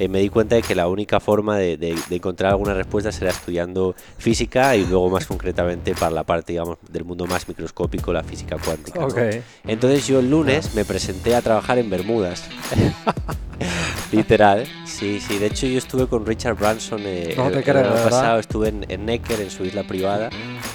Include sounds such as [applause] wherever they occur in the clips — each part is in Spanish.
eh, me di cuenta de que la única forma de, encontrar alguna respuesta era estudiando física y luego más concretamente para la parte digamos del mundo más microscópico, la física cuántica. Entonces yo el lunes me presenté a trabajar en Bermudas. [laughs] Literal, sí, sí. De hecho, yo estuve con Richard Branson eh, el, año pasado. Estuve en, en, Necker, en su isla privada.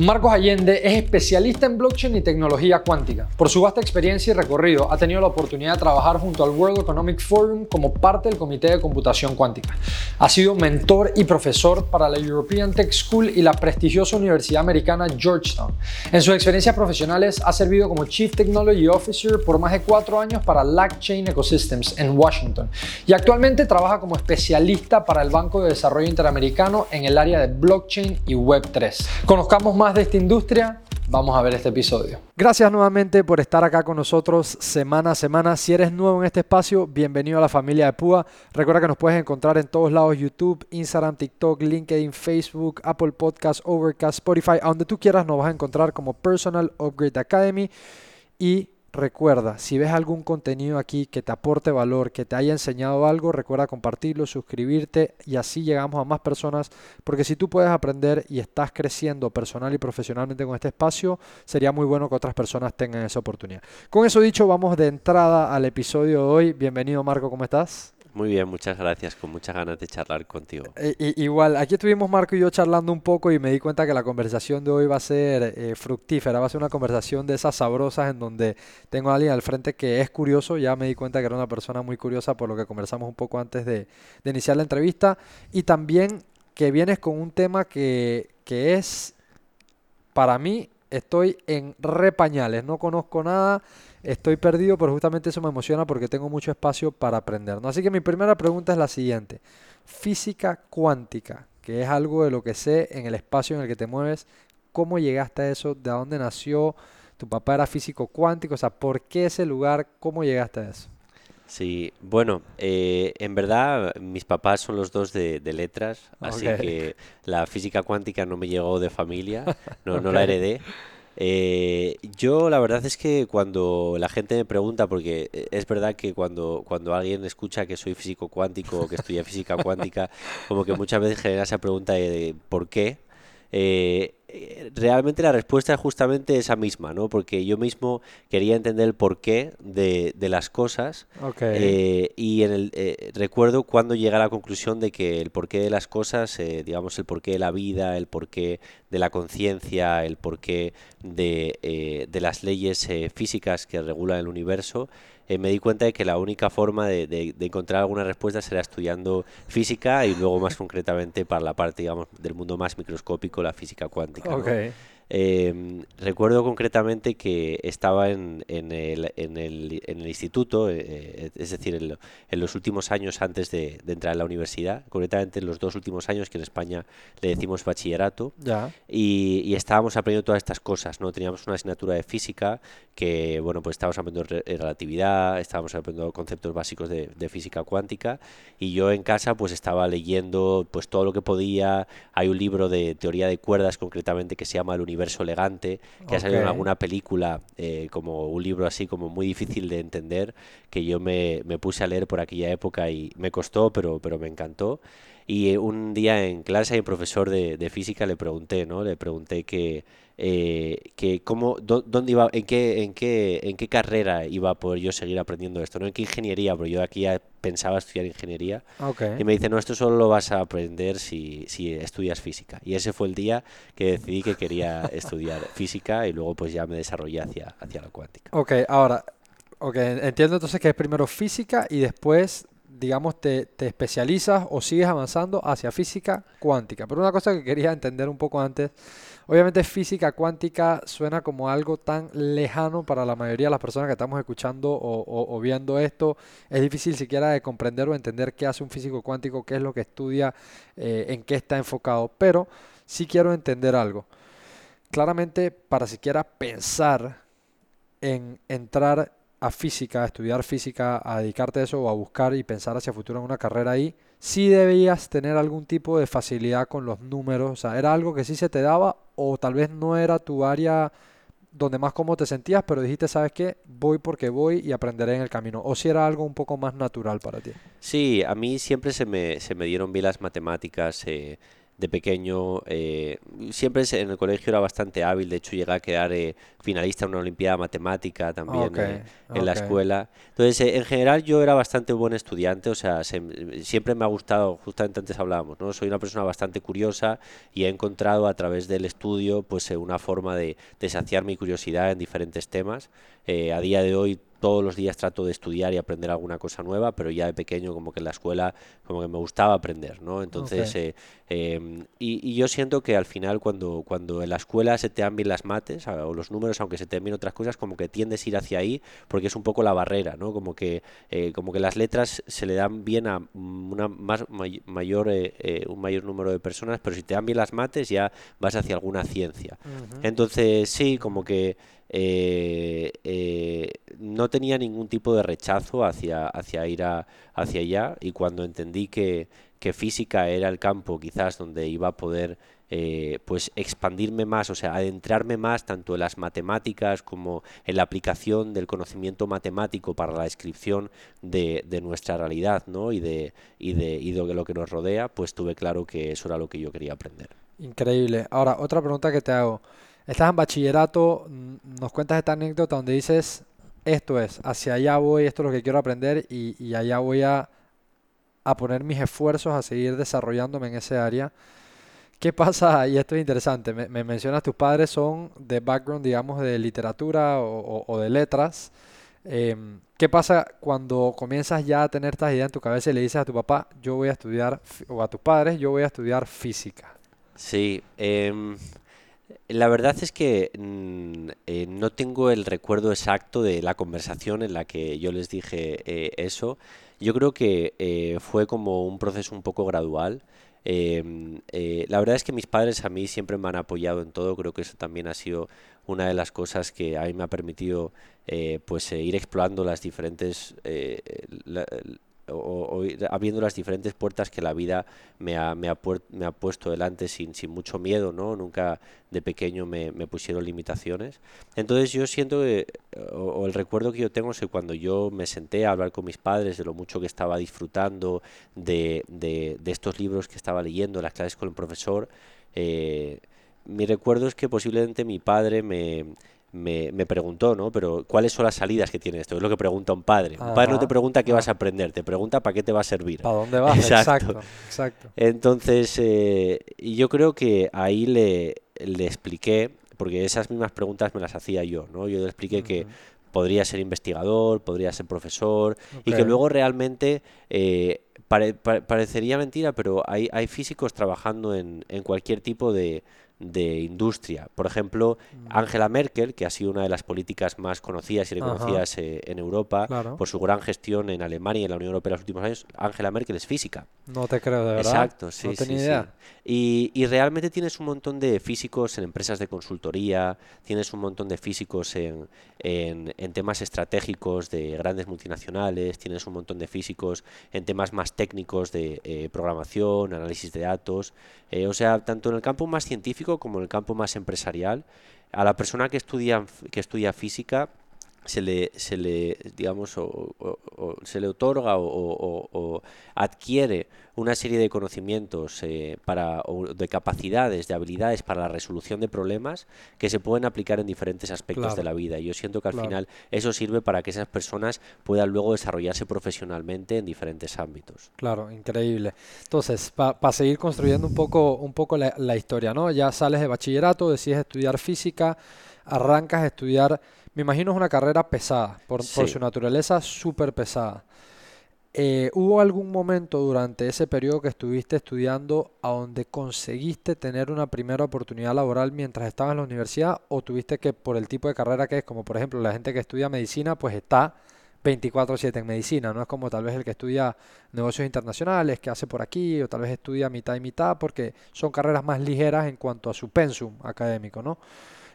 Marcos Allende es especialista en blockchain y tecnología cuántica. Por su vasta experiencia y recorrido, ha tenido la oportunidad de trabajar junto al World Economic Forum como parte del Comité de Computación Cuántica. Ha sido mentor y profesor para la European Tech School y la prestigiosa Universidad Americana Georgetown. En sus experiencias profesionales ha servido como Chief Technology Officer por más de cuatro años para LackChain Ecosystems en Washington y actualmente trabaja como especialista para el Banco de Desarrollo Interamericano en el área de blockchain y Web3. Conozcamos más de esta industria, vamos a ver este episodio. Gracias nuevamente por estar acá con nosotros semana a semana. Si eres nuevo en este espacio, bienvenido a la familia de Púa. Recuerda que nos puedes encontrar en todos lados, YouTube, Instagram, TikTok, LinkedIn, Facebook, Apple Podcasts, Overcast, Spotify, a donde tú quieras nos vas a encontrar como Personal Upgrade Academy. Y Recuerda, si ves algún contenido aquí que te aporte valor, que te haya enseñado algo, recuerda compartirlo, suscribirte y así llegamos a más personas, porque si tú puedes aprender y estás creciendo personal y profesionalmente con este espacio, sería muy bueno que otras personas tengan esa oportunidad. Con eso dicho, vamos de entrada al episodio de hoy. Bienvenido Marco, ¿cómo estás? Muy bien, muchas gracias. Con muchas ganas de charlar contigo. Eh, igual, aquí estuvimos Marco y yo charlando un poco y me di cuenta que la conversación de hoy va a ser eh, fructífera, va a ser una conversación de esas sabrosas en donde tengo a alguien al frente que es curioso. Ya me di cuenta que era una persona muy curiosa por lo que conversamos un poco antes de, de iniciar la entrevista. Y también que vienes con un tema que, que es, para mí, estoy en repañales, no conozco nada estoy perdido, pero justamente eso me emociona porque tengo mucho espacio para aprender. ¿no? Así que mi primera pregunta es la siguiente. Física cuántica, que es algo de lo que sé en el espacio en el que te mueves, ¿cómo llegaste a eso? ¿De dónde nació? ¿Tu papá era físico cuántico? O sea, ¿por qué ese lugar? ¿Cómo llegaste a eso? Sí, bueno, eh, en verdad mis papás son los dos de, letras, así que la física cuántica no me llegó de familia, [laughs] no, no la heredé. Eh, yo la verdad es que cuando la gente me pregunta, porque es verdad que cuando, cuando alguien escucha que soy físico cuántico o que estudia física cuántica, como que muchas veces genera esa pregunta de, ¿por qué? Eh, realmente la respuesta es justamente esa misma, ¿no? Porque yo mismo quería entender el porqué de, de las cosas eh, y en el, eh, recuerdo cuando llegué a la conclusión de que el porqué de las cosas, eh, digamos el porqué de la vida, el porqué de la conciencia, el porqué de, de las leyes físicas que regulan el universo, eh, me di cuenta de que la única forma de, encontrar alguna respuesta será estudiando física y luego más [laughs] concretamente para la parte digamos del mundo más microscópico, la física cuántica. Em, recuerdo concretamente que estaba en, en, el, en, el, en el, instituto, eh, eh, es decir, en, los últimos años antes de, entrar a la universidad, concretamente en los dos últimos años que en España le decimos bachillerato, Y, estábamos aprendiendo todas estas cosas, ¿no? Teníamos una asignatura de física que, bueno, pues estábamos aprendiendo relatividad, estábamos aprendiendo conceptos básicos de, de, física cuántica y yo en casa pues estaba leyendo pues todo lo que podía. Hay un libro de teoría de cuerdas concretamente que se llama El universo verso elegante, que ha salido en alguna película, eh, como un libro así como muy difícil de entender, que yo me, me, puse a leer por aquella época y me costó, pero, pero me encantó. Y eh, un día en clase hay un profesor de, de física le pregunté, ¿no? Le pregunté que eh, que cómo, dónde iba, en qué, en qué, en qué carrera iba a poder yo seguir aprendiendo esto, no en qué ingeniería, porque yo aquí ya pensaba estudiar ingeniería. Y me dice, no, esto solo lo vas a aprender si, si estudias física. Y ese fue el día que decidí que quería [laughs] estudiar física y luego pues ya me desarrollé hacia, hacia la cuántica. Ok, ahora, okay, entiendo entonces que es primero física y después digamos, te, especializas o sigues avanzando hacia física cuántica. Pero una cosa que quería entender un poco antes Obviamente física cuántica suena como algo tan lejano para la mayoría de las personas que estamos escuchando o, viendo esto. Es difícil siquiera de comprender o entender qué hace un físico cuántico, qué es lo que estudia, eh, en qué está enfocado. Pero sí quiero entender algo. claramente para siquiera pensar en entrar a física, a estudiar física, a dedicarte a eso o a buscar y pensar hacia futuro en una carrera ahí, sí debías tener algún tipo de facilidad con los números, o sea, era algo que sí se te daba o tal vez no era tu área donde más cómodo te sentías, pero dijiste, ¿sabes qué? Voy porque voy y aprenderé en el camino. O si era algo un poco más natural para ti. Sí, a mí siempre se me, se me dieron bien las matemáticas. Eh, de pequeño, eh, siempre en el colegio era bastante hábil, de hecho llegué a quedar eh, finalista en una Olimpiada Matemática también eh, en la escuela. Entonces, en general yo era bastante buen estudiante, o sea, siempre me ha gustado, justamente antes hablábamos, ¿no? Soy una persona bastante curiosa y he encontrado a través del estudio pues una forma de, de saciar mi curiosidad en diferentes temas. a día de hoy todos los días trato de estudiar y aprender alguna cosa nueva, pero ya de pequeño como que en la escuela como que me gustaba aprender, ¿no? Entonces, eh, em, y, yo siento que al final cuando, cuando en la escuela se te dan bien las mates o los números, aunque se te dan bien otras cosas, como que tiendes a ir hacia ahí porque es un poco la barrera, ¿no? Como que, eh, como que las letras se le dan bien a una más mayor, eh, un mayor número de personas, pero si te dan bien las mates ya vas hacia alguna ciencia. Entonces, sí, como que eh, eh, no tenía ningún tipo de rechazo hacia, hacia ir hacia allá y cuando entendí que, que, física era el campo quizás donde iba a poder eh, pues expandirme más, o sea, adentrarme más tanto en las matemáticas como en la aplicación del conocimiento matemático para la descripción de, de nuestra realidad ¿no? y, de, y, de, y de lo que nos rodea, pues tuve claro que eso era lo que yo quería aprender. Increíble. Ahora, otra pregunta que te hago. Estás en bachillerato, nos cuentas esta anécdota donde dices, esto es, hacia allá voy, esto es lo que quiero aprender y, allá voy a, poner mis esfuerzos a seguir desarrollándome en ese área. ¿Qué pasa? [laughs] Y esto es interesante, me, mencionas, tus padres son de background, digamos, de literatura o, de letras. Em, ¿Qué pasa cuando comienzas ya a tener estas ideas en tu cabeza y le dices a tu papá, yo voy a estudiar, o a tus padres, yo voy a estudiar física? Sí, eh, la verdad es que mm, eh, no tengo el recuerdo exacto de la conversación en la que yo les dije eh, eso. Yo creo que eh, fue como un proceso un poco gradual. Em, la verdad es que mis padres a mí siempre me han apoyado en todo. Creo que eso también ha sido una de las cosas que a mí me ha permitido pues ir explorando las diferentes o, abriendo las diferentes puertas que la vida me ha, puesto delante sin, mucho miedo, ¿no? Nunca de pequeño me, pusieron limitaciones. Entonces yo siento que, o, el recuerdo que yo tengo es que cuando yo me senté a hablar con mis padres de lo mucho que estaba disfrutando de estos libros que estaba leyendo, las clases con el profesor, eh, mi recuerdo es que posiblemente mi padre me, me, me, preguntó, ¿no? Pero ¿cuáles son las salidas que tiene esto? Es lo que pregunta un padre. Un padre no te pregunta qué vas a aprender, te pregunta para qué te va a servir. ¿Para dónde vas? [laughs] Exacto. exacto, Entonces, eh, yo creo que ahí le, le, expliqué, porque esas mismas preguntas me las hacía yo, ¿no? Yo le expliqué que podría ser investigador, podría ser profesor, y que luego realmente... Eh, parecería mentira, pero hay, hay físicos trabajando en, en cualquier tipo de, de industria. Por ejemplo, mm. Angela Merkel, que ha sido una de las políticas más conocidas y reconocidas eh, en Europa por su gran gestión en Alemania y en la Unión Europea en los últimos años, Angela Merkel es física. No te creo, de verdad. Exacto, sí, sí, Y, y, realmente tienes un montón de físicos en empresas de consultoría, tienes un montón de físicos en, en, en temas estratégicos de grandes multinacionales, tienes un montón de físicos en temas más técnicos de eh, programación, análisis de datos. Eh, o sea, tanto en el campo más científico como en el campo más empresarial, a la persona que estudia, que estudia física se le, se le digamos, o, se le otorga o, adquiere una serie de conocimientos eh, para, o de capacidades, de habilidades para la resolución de problemas que se pueden aplicar en diferentes aspectos de la vida. Y yo siento que al final eso sirve para que esas personas puedan luego desarrollarse profesionalmente en diferentes ámbitos. Claro, increíble. Entonces, para seguir construyendo un poco, un poco la, la historia, ¿no? Ya sales de bachillerato, decides estudiar física, arrancas a estudiar me imagino es una carrera pesada, por, su naturaleza súper pesada. Eh, ¿Hubo algún momento durante ese periodo que estuviste estudiando a donde conseguiste tener una primera oportunidad laboral mientras estabas en la universidad o tuviste que por el tipo de carrera que es, como por ejemplo la gente que estudia medicina, pues está 24/7 en medicina, no es como tal vez el que estudia negocios internacionales, que hace por aquí, o tal vez estudia mitad y mitad, porque son carreras más ligeras en cuanto a su pensum académico, ¿no?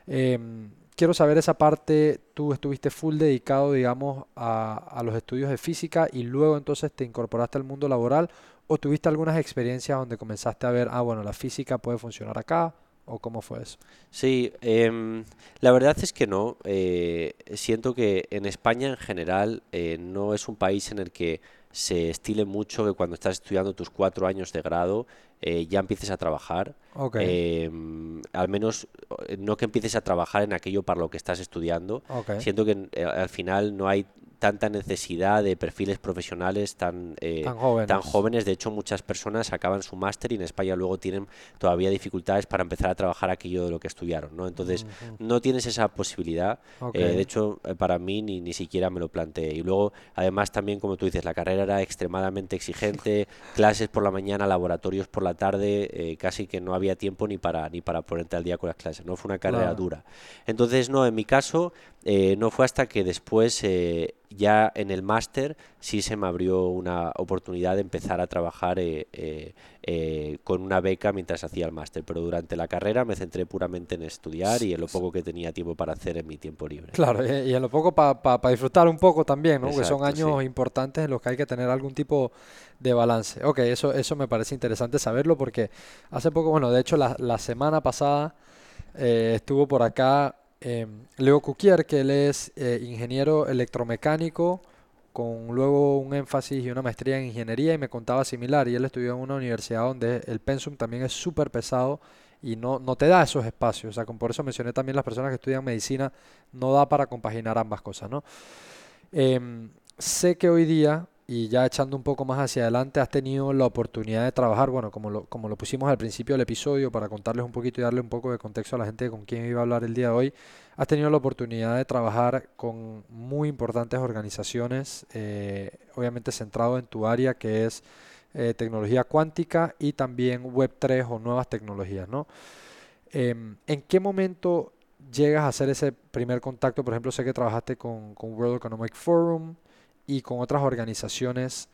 Em, quiero saber esa parte, tú estuviste full dedicado, digamos, a, a, los estudios de física y luego entonces te incorporaste al mundo laboral o tuviste algunas experiencias donde comenzaste a ver, ah, bueno, la física puede funcionar acá o cómo fue eso? Sí, em, la verdad es que no. Eh, siento que en España en general eh, no es un país en el que se estile mucho que cuando estás estudiando tus cuatro años de grado eh, ya empieces a trabajar. Em, al menos no que empieces a trabajar en aquello para lo que estás estudiando. Siento que al final no hay tanta necesidad de perfiles profesionales tan, eh, tan, jóvenes. De hecho, muchas personas acaban su máster y en España luego tienen todavía dificultades para empezar a trabajar aquello de lo que estudiaron. ¿no? Entonces, no tienes esa posibilidad. Eh, de hecho, eh, para mí ni, ni siquiera me lo planteé. Y luego, además, también, como tú dices, la carrera era extremadamente exigente, [laughs] clases por la mañana, laboratorios por la tarde, casi que no había tiempo ni para, ni para ponerte al día con las clases. ¿no? Fue una carrera dura. Entonces, no, en mi caso, no fue hasta que después ya en el máster sí se me abrió una oportunidad de empezar a trabajar eh, eh, eh, con una beca mientras hacía el máster, pero durante la carrera me centré puramente en estudiar y en lo poco que tenía tiempo para hacer en mi tiempo libre. Claro, y en lo poco para disfrutar un poco también, ¿no? Porque son años importantes en los que hay que tener algún tipo de balance. Ok, eso, eso me parece interesante saberlo porque hace poco, bueno, de hecho la, la semana pasada estuvo por acá eh, Leo Cuquier, que él es eh, ingeniero electromecánico con luego un énfasis y una maestría en ingeniería y me contaba similar y él estudió en una universidad donde el pensum también es súper pesado y no, no te da esos espacios. O sea, por eso mencioné también las personas que estudian medicina, no da para compaginar ambas cosas, ¿no? Em, sé que hoy día y ya echando un poco más hacia adelante, has tenido la oportunidad de trabajar, bueno, como lo, como lo pusimos al principio del episodio, para contarles un poquito y darle un poco de contexto a la gente con quien iba a hablar el día de hoy, has tenido la oportunidad de trabajar con muy importantes organizaciones, eh, obviamente centrado en tu área que es eh, tecnología cuántica y también Web3 o nuevas tecnologías, ¿no? Em, ¿En qué momento llegas a hacer ese primer contacto? Por ejemplo, sé que trabajaste con, con World Economic Forum, y con otras organizaciones,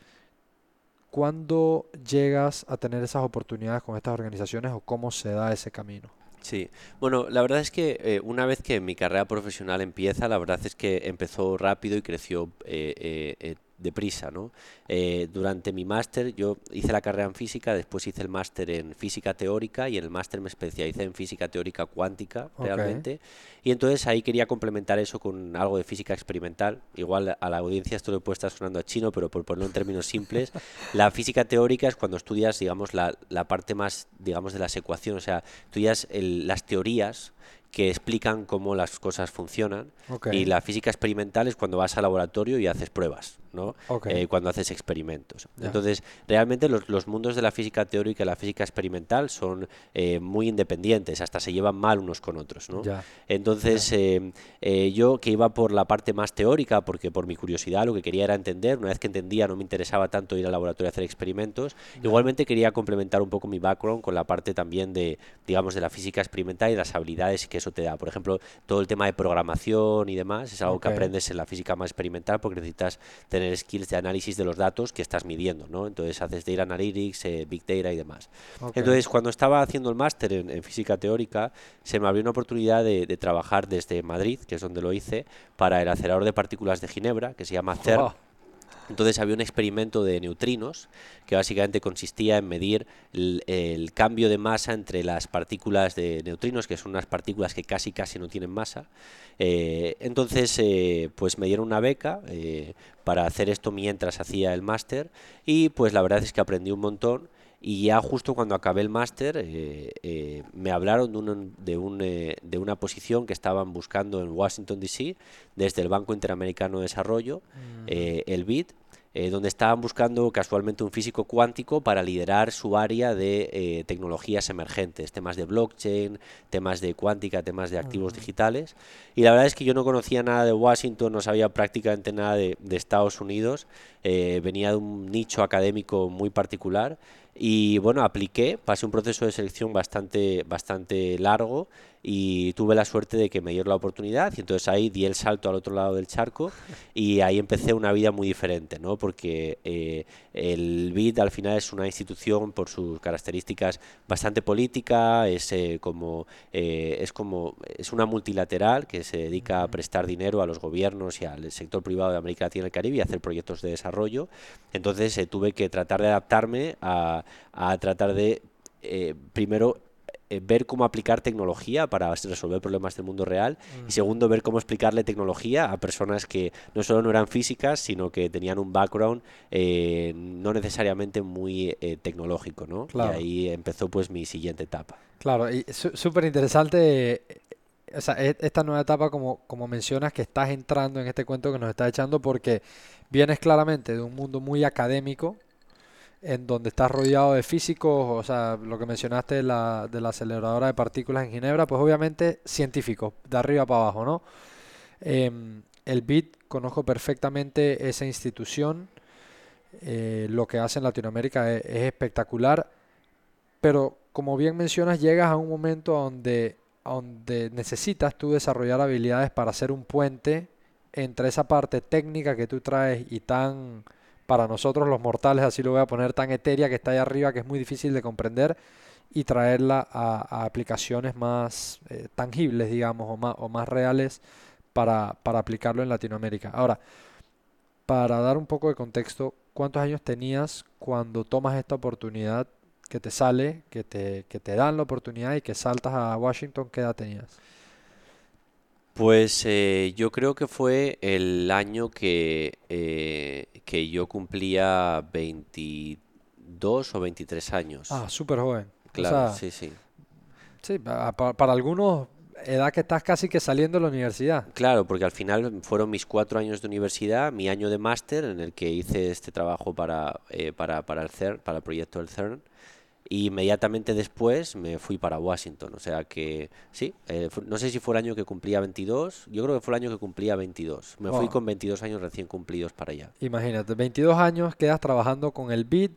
¿cuándo llegas a tener esas oportunidades con estas organizaciones o cómo se da ese camino? Sí, bueno, la verdad es que eh, una vez que mi carrera profesional empieza, la verdad es que empezó rápido y creció eh, eh, deprisa, ¿no? Eh, durante mi máster yo hice la carrera en física, después hice el máster en física teórica y en el máster me especialicé en física teórica cuántica realmente. Y entonces ahí quería complementar eso con algo de física experimental. Igual a la audiencia esto le puede estar sonando a chino, pero por ponerlo en términos simples, [laughs] la física teórica es cuando estudias, digamos, la, la parte más, digamos, de las ecuaciones, o sea, estudias las teorías que explican cómo las cosas funcionan. Y la física experimental es cuando vas al laboratorio y haces pruebas, ¿no? Eh, cuando haces experimentos. Entonces, realmente los, los, mundos de la física teórica y la física experimental son eh, muy independientes, hasta se llevan mal unos con otros, ¿no? Entonces, eh, yo que iba por la parte más teórica, porque por mi curiosidad lo que quería era entender, una vez que entendía no me interesaba tanto ir al laboratorio a hacer experimentos, igualmente quería complementar un poco mi background con la parte también de, digamos, de la física experimental y las habilidades que eso te da. Por ejemplo, todo el tema de programación y demás es algo que aprendes en la física más experimental porque necesitas tener skills de análisis de los datos que estás midiendo, ¿no? Entonces haces data analytics, eh, big data y demás. Entonces, cuando estaba haciendo el máster en, física teórica, se me abrió una oportunidad de, trabajar desde Madrid, que es donde lo hice, para el acelerador de partículas de Ginebra, que se llama CERN. Entonces había un experimento de neutrinos que básicamente consistía en medir el, cambio de masa entre las partículas de neutrinos, que son unas partículas que casi casi no tienen masa. Eh, entonces, eh, pues me dieron una beca eh, para hacer esto mientras hacía el máster y pues la verdad es que aprendí un montón y ya justo cuando acabé el máster eh, eh, me hablaron de, un, de, un, eh, de, una posición que estaban buscando en Washington, D.C., desde el Banco Interamericano de Desarrollo, el BID, donde estaban buscando casualmente un físico cuántico para liderar su área de tecnologías emergentes, temas de blockchain, temas de cuántica, temas de activos digitales. Y la verdad es que yo no conocía nada de Washington, no sabía prácticamente nada de, de Estados Unidos, venía de un nicho académico muy particular Y bueno, apliqué, pasé un proceso de selección bastante, bastante largo y tuve la suerte de que me dieron la oportunidad y entonces ahí di el salto al otro lado del charco y ahí empecé una vida muy diferente, ¿no? Porque eh, el BID al final es una institución por sus características bastante política, es eh, como eh, es como es una multilateral que se dedica a prestar dinero a los gobiernos y al sector privado de América Latina y el Caribe y hacer proyectos de desarrollo. Entonces tuve que tratar de adaptarme a, a tratar de primero eh, ver cómo aplicar tecnología para resolver problemas del mundo real y mm. segundo ver cómo explicarle tecnología a personas que no solo no eran físicas sino que tenían un background eh, no necesariamente muy eh, tecnológico ¿no? y ahí empezó pues mi siguiente etapa claro y súper interesante o sea, e, esta nueva etapa como, como mencionas que estás entrando en este cuento que nos estás echando porque vienes claramente de un mundo muy académico en donde estás rodeado de físicos, o sea, lo que mencionaste de la, de la aceleradora de partículas en Ginebra, pues obviamente científicos, de arriba para abajo, ¿no? Em, el BIT, conozco perfectamente esa institución, eh, lo que hace en Latinoamérica es, es, espectacular, pero como bien mencionas, llegas a un momento donde, donde necesitas tú desarrollar habilidades para hacer un puente entre esa parte técnica que tú traes y tan para nosotros los mortales, así lo voy a poner, tan etérea que está ahí arriba que es muy difícil de comprender y traerla a, aplicaciones más eh, tangibles, digamos, o más, o más reales para, para aplicarlo en Latinoamérica. Ahora, para dar un poco de contexto, ¿cuántos años tenías cuando tomas esta oportunidad que te sale, que te, que te dan la oportunidad y que saltas a Washington? ¿Qué edad tenías? Pues eh, yo creo que fue el año que, eh, que yo cumplía 22 o 23 años. Ah, súper joven. Claro, sí, sí. Sí, para, para, algunos, edad que estás casi que saliendo de la universidad. Claro, porque al final fueron mis cuatro años de universidad, mi año de máster en el que hice este trabajo para, eh, para, para el CERN, para el proyecto del CERN. Y inmediatamente después me fui para Washington. O sea que sí, eh, no sé si fue el año que cumplía 22. Yo creo que fue el año que cumplía 22. Me fui con 22 años recién cumplidos para allá. Imagínate, 22 años quedas trabajando con el BID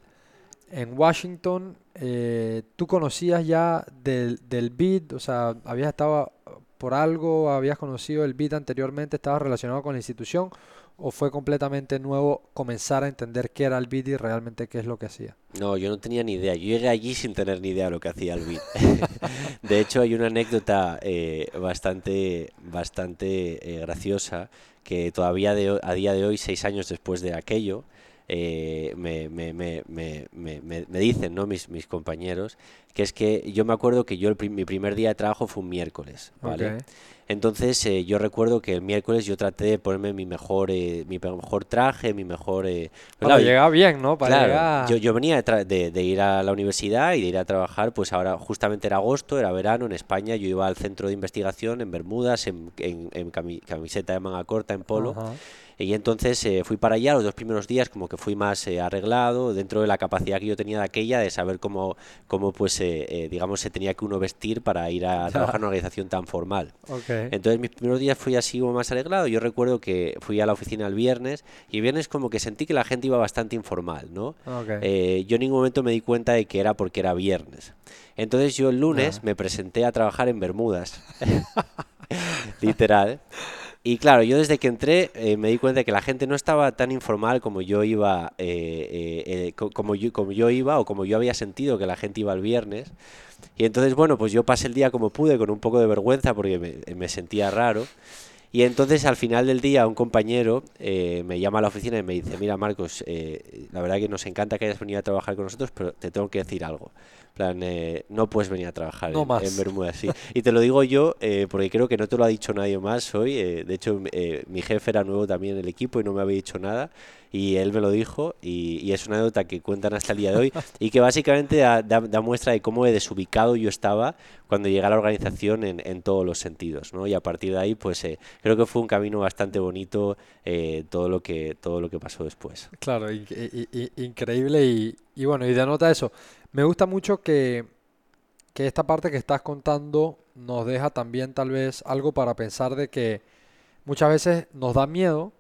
en Washington. Eh, ¿Tú conocías ya del, del BID? O sea, ¿habías estado por algo? ¿Habías conocido el BID anteriormente? ¿Estabas relacionado con la institución? O fue completamente nuevo comenzar a entender qué era el BID y realmente qué es lo que hacía? No, yo no tenía ni idea. Yo llegué allí sin tener ni idea de lo que hacía el BID. [laughs] [laughs] de hecho, hay una anécdota eh, bastante, bastante eh, graciosa que todavía a día de hoy, seis años después de aquello, eh, me, me, me, me, dicen ¿no? mis, mis compañeros, que es que yo me acuerdo que yo el, mi primer día de trabajo fue un miércoles, ¿vale? Entonces eh, yo recuerdo que el miércoles yo traté de ponerme mi mejor, eh, mi mejor traje, mi mejor... Eh, pues llegaba bien, ¿no? Para claro, yo, yo, venía de, de, ir a la universidad y de ir a trabajar, pues ahora justamente era agosto, era verano en España, yo iba al centro de investigación en Bermudas, en, en, camiseta de manga corta, en polo. Y entonces eh, fui para allá los dos primeros días, como que fui más eh, arreglado, dentro de la capacidad que yo tenía de aquella, de saber cómo, cómo pues, eh, digamos, se tenía que uno vestir para ir a [laughs] trabajar en una organización tan formal. Entonces mis primeros días fui así como más arreglado. Yo recuerdo que fui a la oficina el viernes y el viernes como que sentí que la gente iba bastante informal, ¿no? yo en ningún momento me di cuenta de que era porque era viernes. Entonces yo el lunes me presenté a trabajar en Bermudas. [laughs] Literal. Y claro, yo desde que entré eh, me di cuenta de que la gente no estaba tan informal como yo iba, eh, eh, como, yo, como yo iba o como yo había sentido que la gente iba el viernes. Y entonces, bueno, pues yo pasé el día como pude, con un poco de vergüenza porque me, me sentía raro. Y entonces al final del día un compañero me llama a la oficina y me dice, mira Marcos, la verdad que nos encanta que hayas venido a trabajar con nosotros, pero te tengo que decir algo plan, eh, no puedes venir a trabajar en, Bermuda, sí. Y te lo digo yo eh, porque creo que no te lo ha dicho nadie más hoy. Eh, de hecho, mi jefe era nuevo también en el equipo y no me había dicho nada. Y él me lo dijo y, es una anécdota que cuentan hasta el día de hoy [laughs] y que básicamente da, da, muestra de cómo desubicado yo estaba cuando llegué a la organización en, en todos los sentidos. ¿no? Y a partir de ahí, pues creo que fue un camino bastante bonito todo, lo que, todo lo que pasó después. Claro, increíble y, y bueno, y de nota eso. Me gusta mucho que, esta parte que estás contando nos deja también tal vez algo para pensar de que muchas veces nos da miedo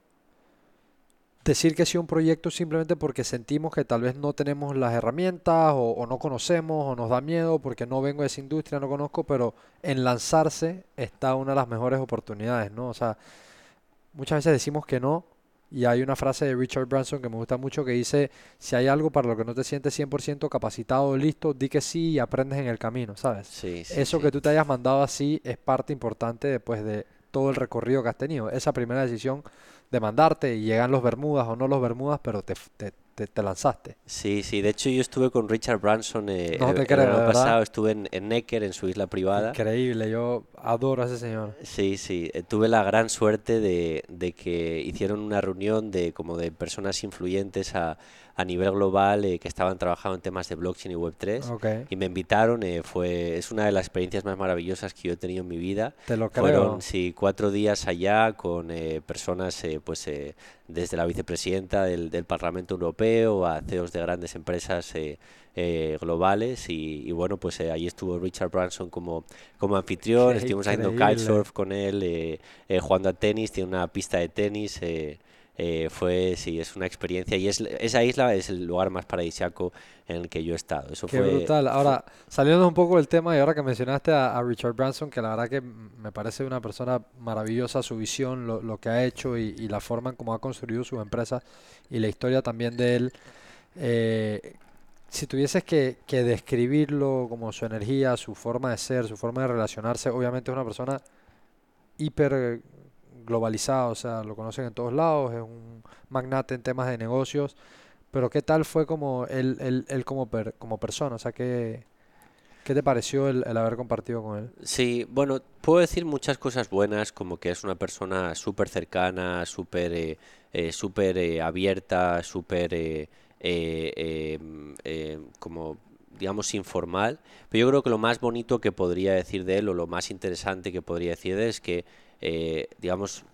decir que sí un proyecto simplemente porque sentimos que tal vez no tenemos las herramientas o, no conocemos o nos da miedo porque no vengo de esa industria, no conozco, pero en lanzarse está una de las mejores oportunidades, ¿no? O sea, muchas veces decimos que no y hay una frase de Richard Branson que me gusta mucho que dice, si hay algo para lo que no te sientes 100% capacitado o listo, di que sí y aprendes en el camino, ¿sabes? Sí, Eso que tú te hayas mandado así es parte importante después de todo el recorrido que has tenido. Esa primera decisión de mandarte y llegan los Bermudas o no los Bermudas, pero te, te, lanzaste. Sí, sí. De hecho, yo estuve con Richard Branson eh, el, año pasado. Estuve en, en, Necker, en su isla privada. Increíble. Yo adoro a ese señor. Sí, sí. Eh, tuve la gran suerte de, de que hicieron una reunión de como de personas influyentes a a nivel global eh, que estaban trabajando en temas de blockchain y Web3 y me invitaron, eh, fue, es una de las experiencias más maravillosas que yo he tenido en mi vida. Te lo Fueron sí, cuatro días allá con eh, personas pues desde la vicepresidenta del, del, Parlamento Europeo a CEOs de grandes empresas globales. Y, bueno, pues ahí estuvo Richard Branson como, como anfitrión, estuvimos haciendo kitesurf con él, jugando a tenis, tiene una pista de tenis. Eh, fue, sí, es una experiencia y es, esa isla es el lugar más paradisiaco en el que yo he estado. Eso Qué brutal. Ahora, saliendo un poco del tema y ahora que mencionaste a, Richard Branson, que la verdad que me parece una persona maravillosa, su visión, lo, lo que ha hecho y, la forma en cómo ha construido su empresa y la historia también de él. Eh, si tuvieses que, que describirlo como su energía, su forma de ser, su forma de relacionarse, obviamente es una persona hiper globalizado, o sea, lo conocen en todos lados, es un magnate en temas de negocios, pero ¿qué tal fue como él, él, él como, como persona? O sea, ¿qué, ¿qué te pareció el, haber compartido con él? Sí, bueno, puedo decir muchas cosas buenas, como que es una persona súper cercana, súper eh, eh, súper eh, abierta, súper como digamos, informal. Pero yo creo que lo más bonito que podría decir de él, o lo más interesante que podría decir de él, es que eh, digamos,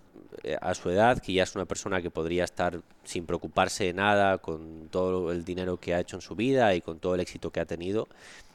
eh, a su edad, que ya es una persona que podría estar sin preocuparse de nada, con todo el dinero que ha hecho en su vida y con todo el éxito que ha tenido,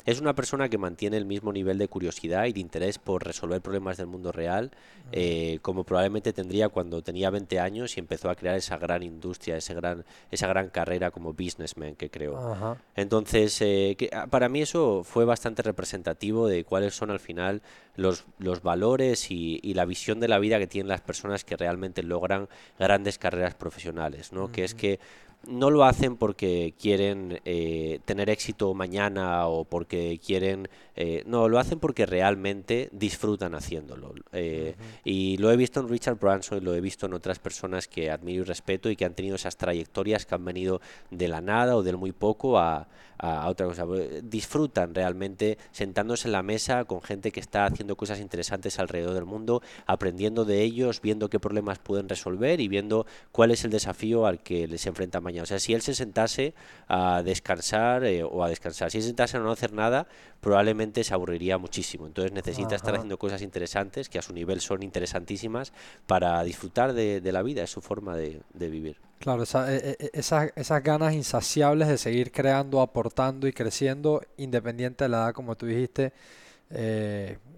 es una persona que mantiene el mismo nivel de curiosidad y de interés por resolver problemas del mundo real, eh, como probablemente tendría cuando tenía 20 años y empezó a crear esa gran industria, ese gran, esa gran carrera como businessman que creó. Entonces, eh, ah, para mí eso fue bastante representativo de cuáles son al final los, los valores y, y, la visión de la vida que tienen las personas que realmente logran grandes carreras profesionales, ¿no? Que es que no lo hacen porque quieren eh, tener éxito mañana o porque quieren... Eh, no, lo hacen porque realmente disfrutan haciéndolo. Eh, y lo he visto en Richard Branson y lo he visto en otras personas que admiro y respeto y que han tenido esas trayectorias que han venido de la nada o del muy poco a, a otra cosa. Disfrutan realmente sentándose en la mesa con gente que está haciendo cosas interesantes alrededor del mundo, aprendiendo de ellos, viendo qué problemas pueden resolver y viendo cuál es el desafío al que les enfrenta mañana. O sea, si él se sentase a descansar eh, o a descansar, si se sentase a no hacer nada, probablemente se aburriría muchísimo. Entonces necesita estar haciendo cosas interesantes que a su nivel son interesantísimas para disfrutar de, la vida, es su forma de, vivir. Claro, eh, eh, esas, esas ganas insaciables de seguir creando, aportando y creciendo, independiente de la edad, como tú dijiste.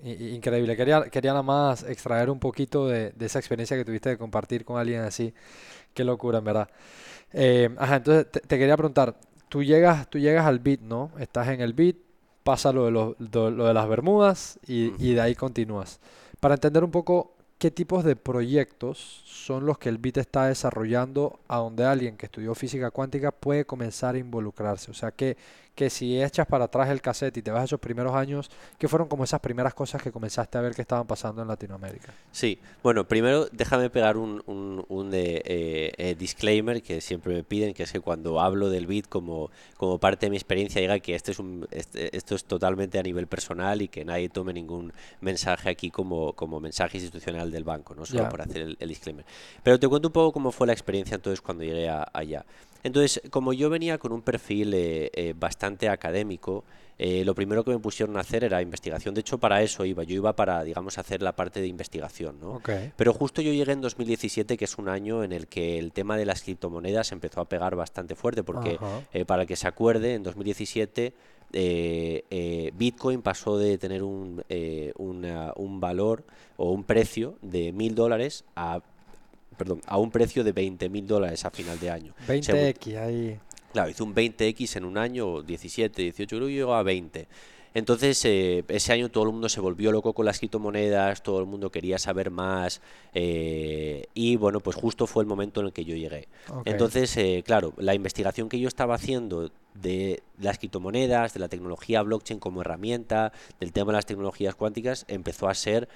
increíble. Quería, quería nada más extraer un poquito de, de, esa experiencia que tuviste de compartir con alguien así. Qué locura, en verdad. Eh, ajá, entonces te, quería preguntar, tú llegas, tú llegas al beat, ¿no? Estás en el beat, pasa lo de, lo, de las Bermudas y, y, de ahí continúas. Para entender un poco qué tipos de proyectos son los que el BIT está desarrollando a donde alguien que estudió física cuántica puede comenzar a involucrarse. O sea, que, que si echas para atrás el cassette y te vas a esos primeros años, ¿qué fueron como esas primeras cosas que comenzaste a ver que estaban pasando en Latinoamérica? Sí, bueno, primero déjame pegar un, un, de, eh, eh, disclaimer que siempre me piden, que es que cuando hablo del bit como, como parte de mi experiencia, diga que este es un, este, esto es totalmente a nivel personal y que nadie tome ningún mensaje aquí como, como mensaje institucional del banco, no solo por hacer el, disclaimer. Pero te cuento un poco cómo fue la experiencia entonces cuando llegué allá. Entonces, como yo venía con un perfil eh, eh, bastante académico, eh, lo primero que me pusieron a hacer era investigación. De hecho, para eso iba. Yo iba para, digamos, hacer la parte de investigación, ¿no? Pero justo yo llegué en 2017, que es un año en el que el tema de las criptomonedas empezó a pegar bastante fuerte, porque para que se acuerde, en 2017 Bitcoin pasó de tener un, un valor o un precio de mil dólares a perdón, a un precio de 20 mil dólares a final de año. 20x ahí. Claro, hizo un 20x en un año, 17, 18, creo que llegó a 20. Entonces, eh, ese año todo el mundo se volvió loco con las criptomonedas, todo el mundo quería saber más eh, y bueno, pues justo fue el momento en el que yo llegué. Entonces, eh, claro, la investigación que yo estaba haciendo de las criptomonedas, de la tecnología blockchain como herramienta, del tema de las tecnologías cuánticas, empezó a ser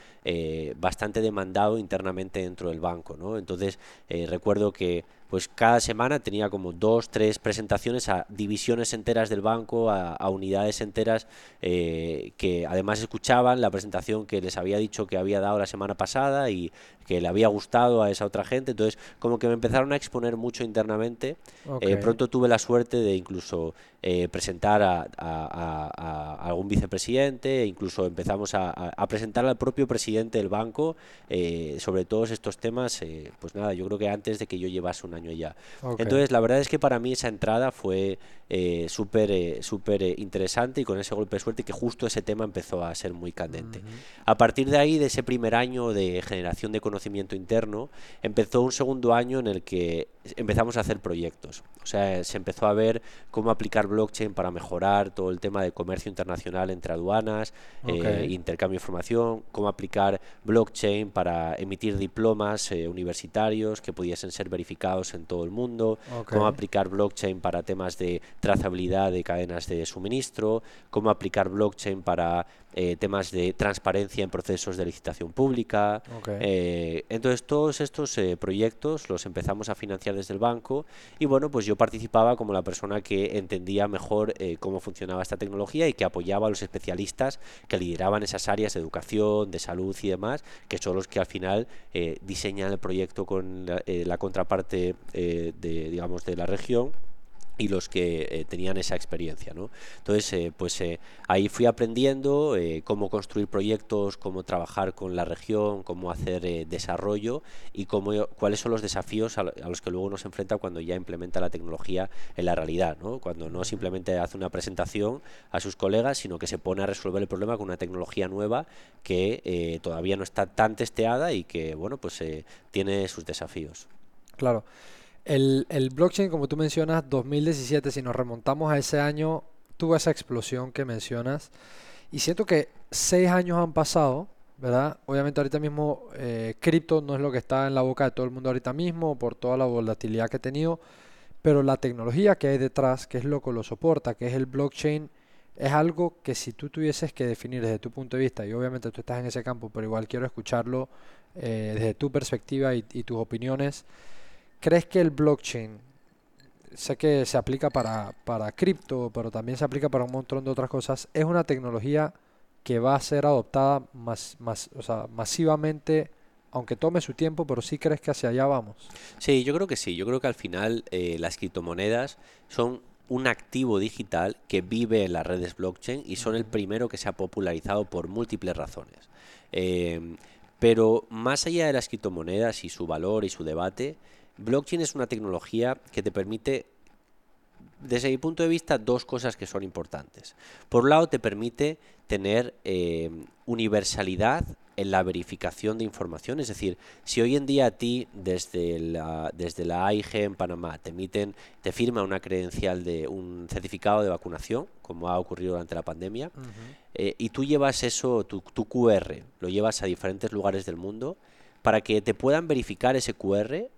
bastante demandado internamente dentro del banco. ¿no? Entonces, recuerdo que pues cada semana tenía como dos, tres presentaciones a divisiones enteras del banco, a, unidades enteras eh, que además escuchaban la presentación que les había dicho que había dado la semana pasada y que le había gustado a esa otra gente. Entonces, como que me empezaron a exponer mucho internamente. Eh, pronto tuve la suerte de incluso eh, presentar a, algún vicepresidente, e incluso empezamos a, presentar al propio presidente del banco sobre todos estos temas. pues nada, yo creo que antes de que yo llevase un año ya. Entonces, la verdad es que para mí esa entrada fue eh, súper eh, súper eh, interesante y con ese golpe de suerte que justo ese tema empezó a ser muy candente. A partir de ahí, de ese primer año de generación de conocimiento interno, empezó un segundo año en el que empezamos a hacer proyectos. O sea, se empezó a ver cómo aplicar blockchain para mejorar todo el tema de comercio internacional entre aduanas, intercambio de información, cómo aplicar blockchain para emitir diplomas universitarios que pudiesen ser verificados en todo el mundo, cómo aplicar blockchain para temas de trazabilidad de cadenas de suministro, cómo aplicar blockchain para eh, temas de transparencia en procesos de licitación pública. Eh, entonces todos estos eh, proyectos los empezamos a financiar desde el banco y bueno, pues yo participaba como la persona que entendía mejor cómo funcionaba esta tecnología y que apoyaba a los especialistas que lideraban esas áreas de educación, de salud y demás, que son los que al final diseñan el proyecto con la, la contraparte de, digamos, de la región y los que eh, tenían esa experiencia. ¿no? Entonces, eh, pues eh, ahí fui aprendiendo cómo construir proyectos, cómo trabajar con la región, cómo hacer desarrollo y cómo, cuáles son los desafíos a, los que luego nos enfrenta cuando ya implementa la tecnología en la realidad, ¿no? cuando no simplemente hace una presentación a sus colegas, sino que se pone a resolver el problema con una tecnología nueva que todavía no está tan testeada y que bueno, pues tiene sus desafíos. Claro. El, el, blockchain, como tú mencionas, 2017, si nos remontamos a ese año, tuvo esa explosión que mencionas. Y siento que seis años han pasado, ¿verdad? Obviamente ahorita mismo eh, cripto no es lo que está en la boca de todo el mundo ahorita mismo por toda la volatilidad que ha tenido, pero la tecnología que hay detrás, que es lo que lo soporta, que es el blockchain, es algo que si tú tuvieses que definir desde tu punto de vista, y obviamente tú estás en ese campo, pero igual quiero escucharlo eh, desde tu perspectiva y, y tus opiniones. ¿Crees que el blockchain, sé que se aplica para, para cripto, pero también se aplica para un montón de otras cosas, es una tecnología que va a ser adoptada más, más, o sea, masivamente, aunque tome su tiempo, pero sí crees que hacia allá vamos? Sí, yo creo que sí. Yo creo que al final eh, las criptomonedas son un activo digital que vive en las redes blockchain y son el primero que se ha popularizado por múltiples razones. Eh, pero más allá de las criptomonedas y su valor y su debate, Blockchain es una tecnología que te permite, desde mi punto de vista, dos cosas que son importantes. Por un lado, te permite tener eh, universalidad en la verificación de información. Es decir, si hoy en día a ti desde la, desde la AIG en Panamá te emiten, te firma una credencial de un certificado de vacunación, como ha ocurrido durante la pandemia, eh, y tú llevas eso, tu, tu QR, lo llevas a diferentes lugares del mundo, para que te puedan verificar ese QR,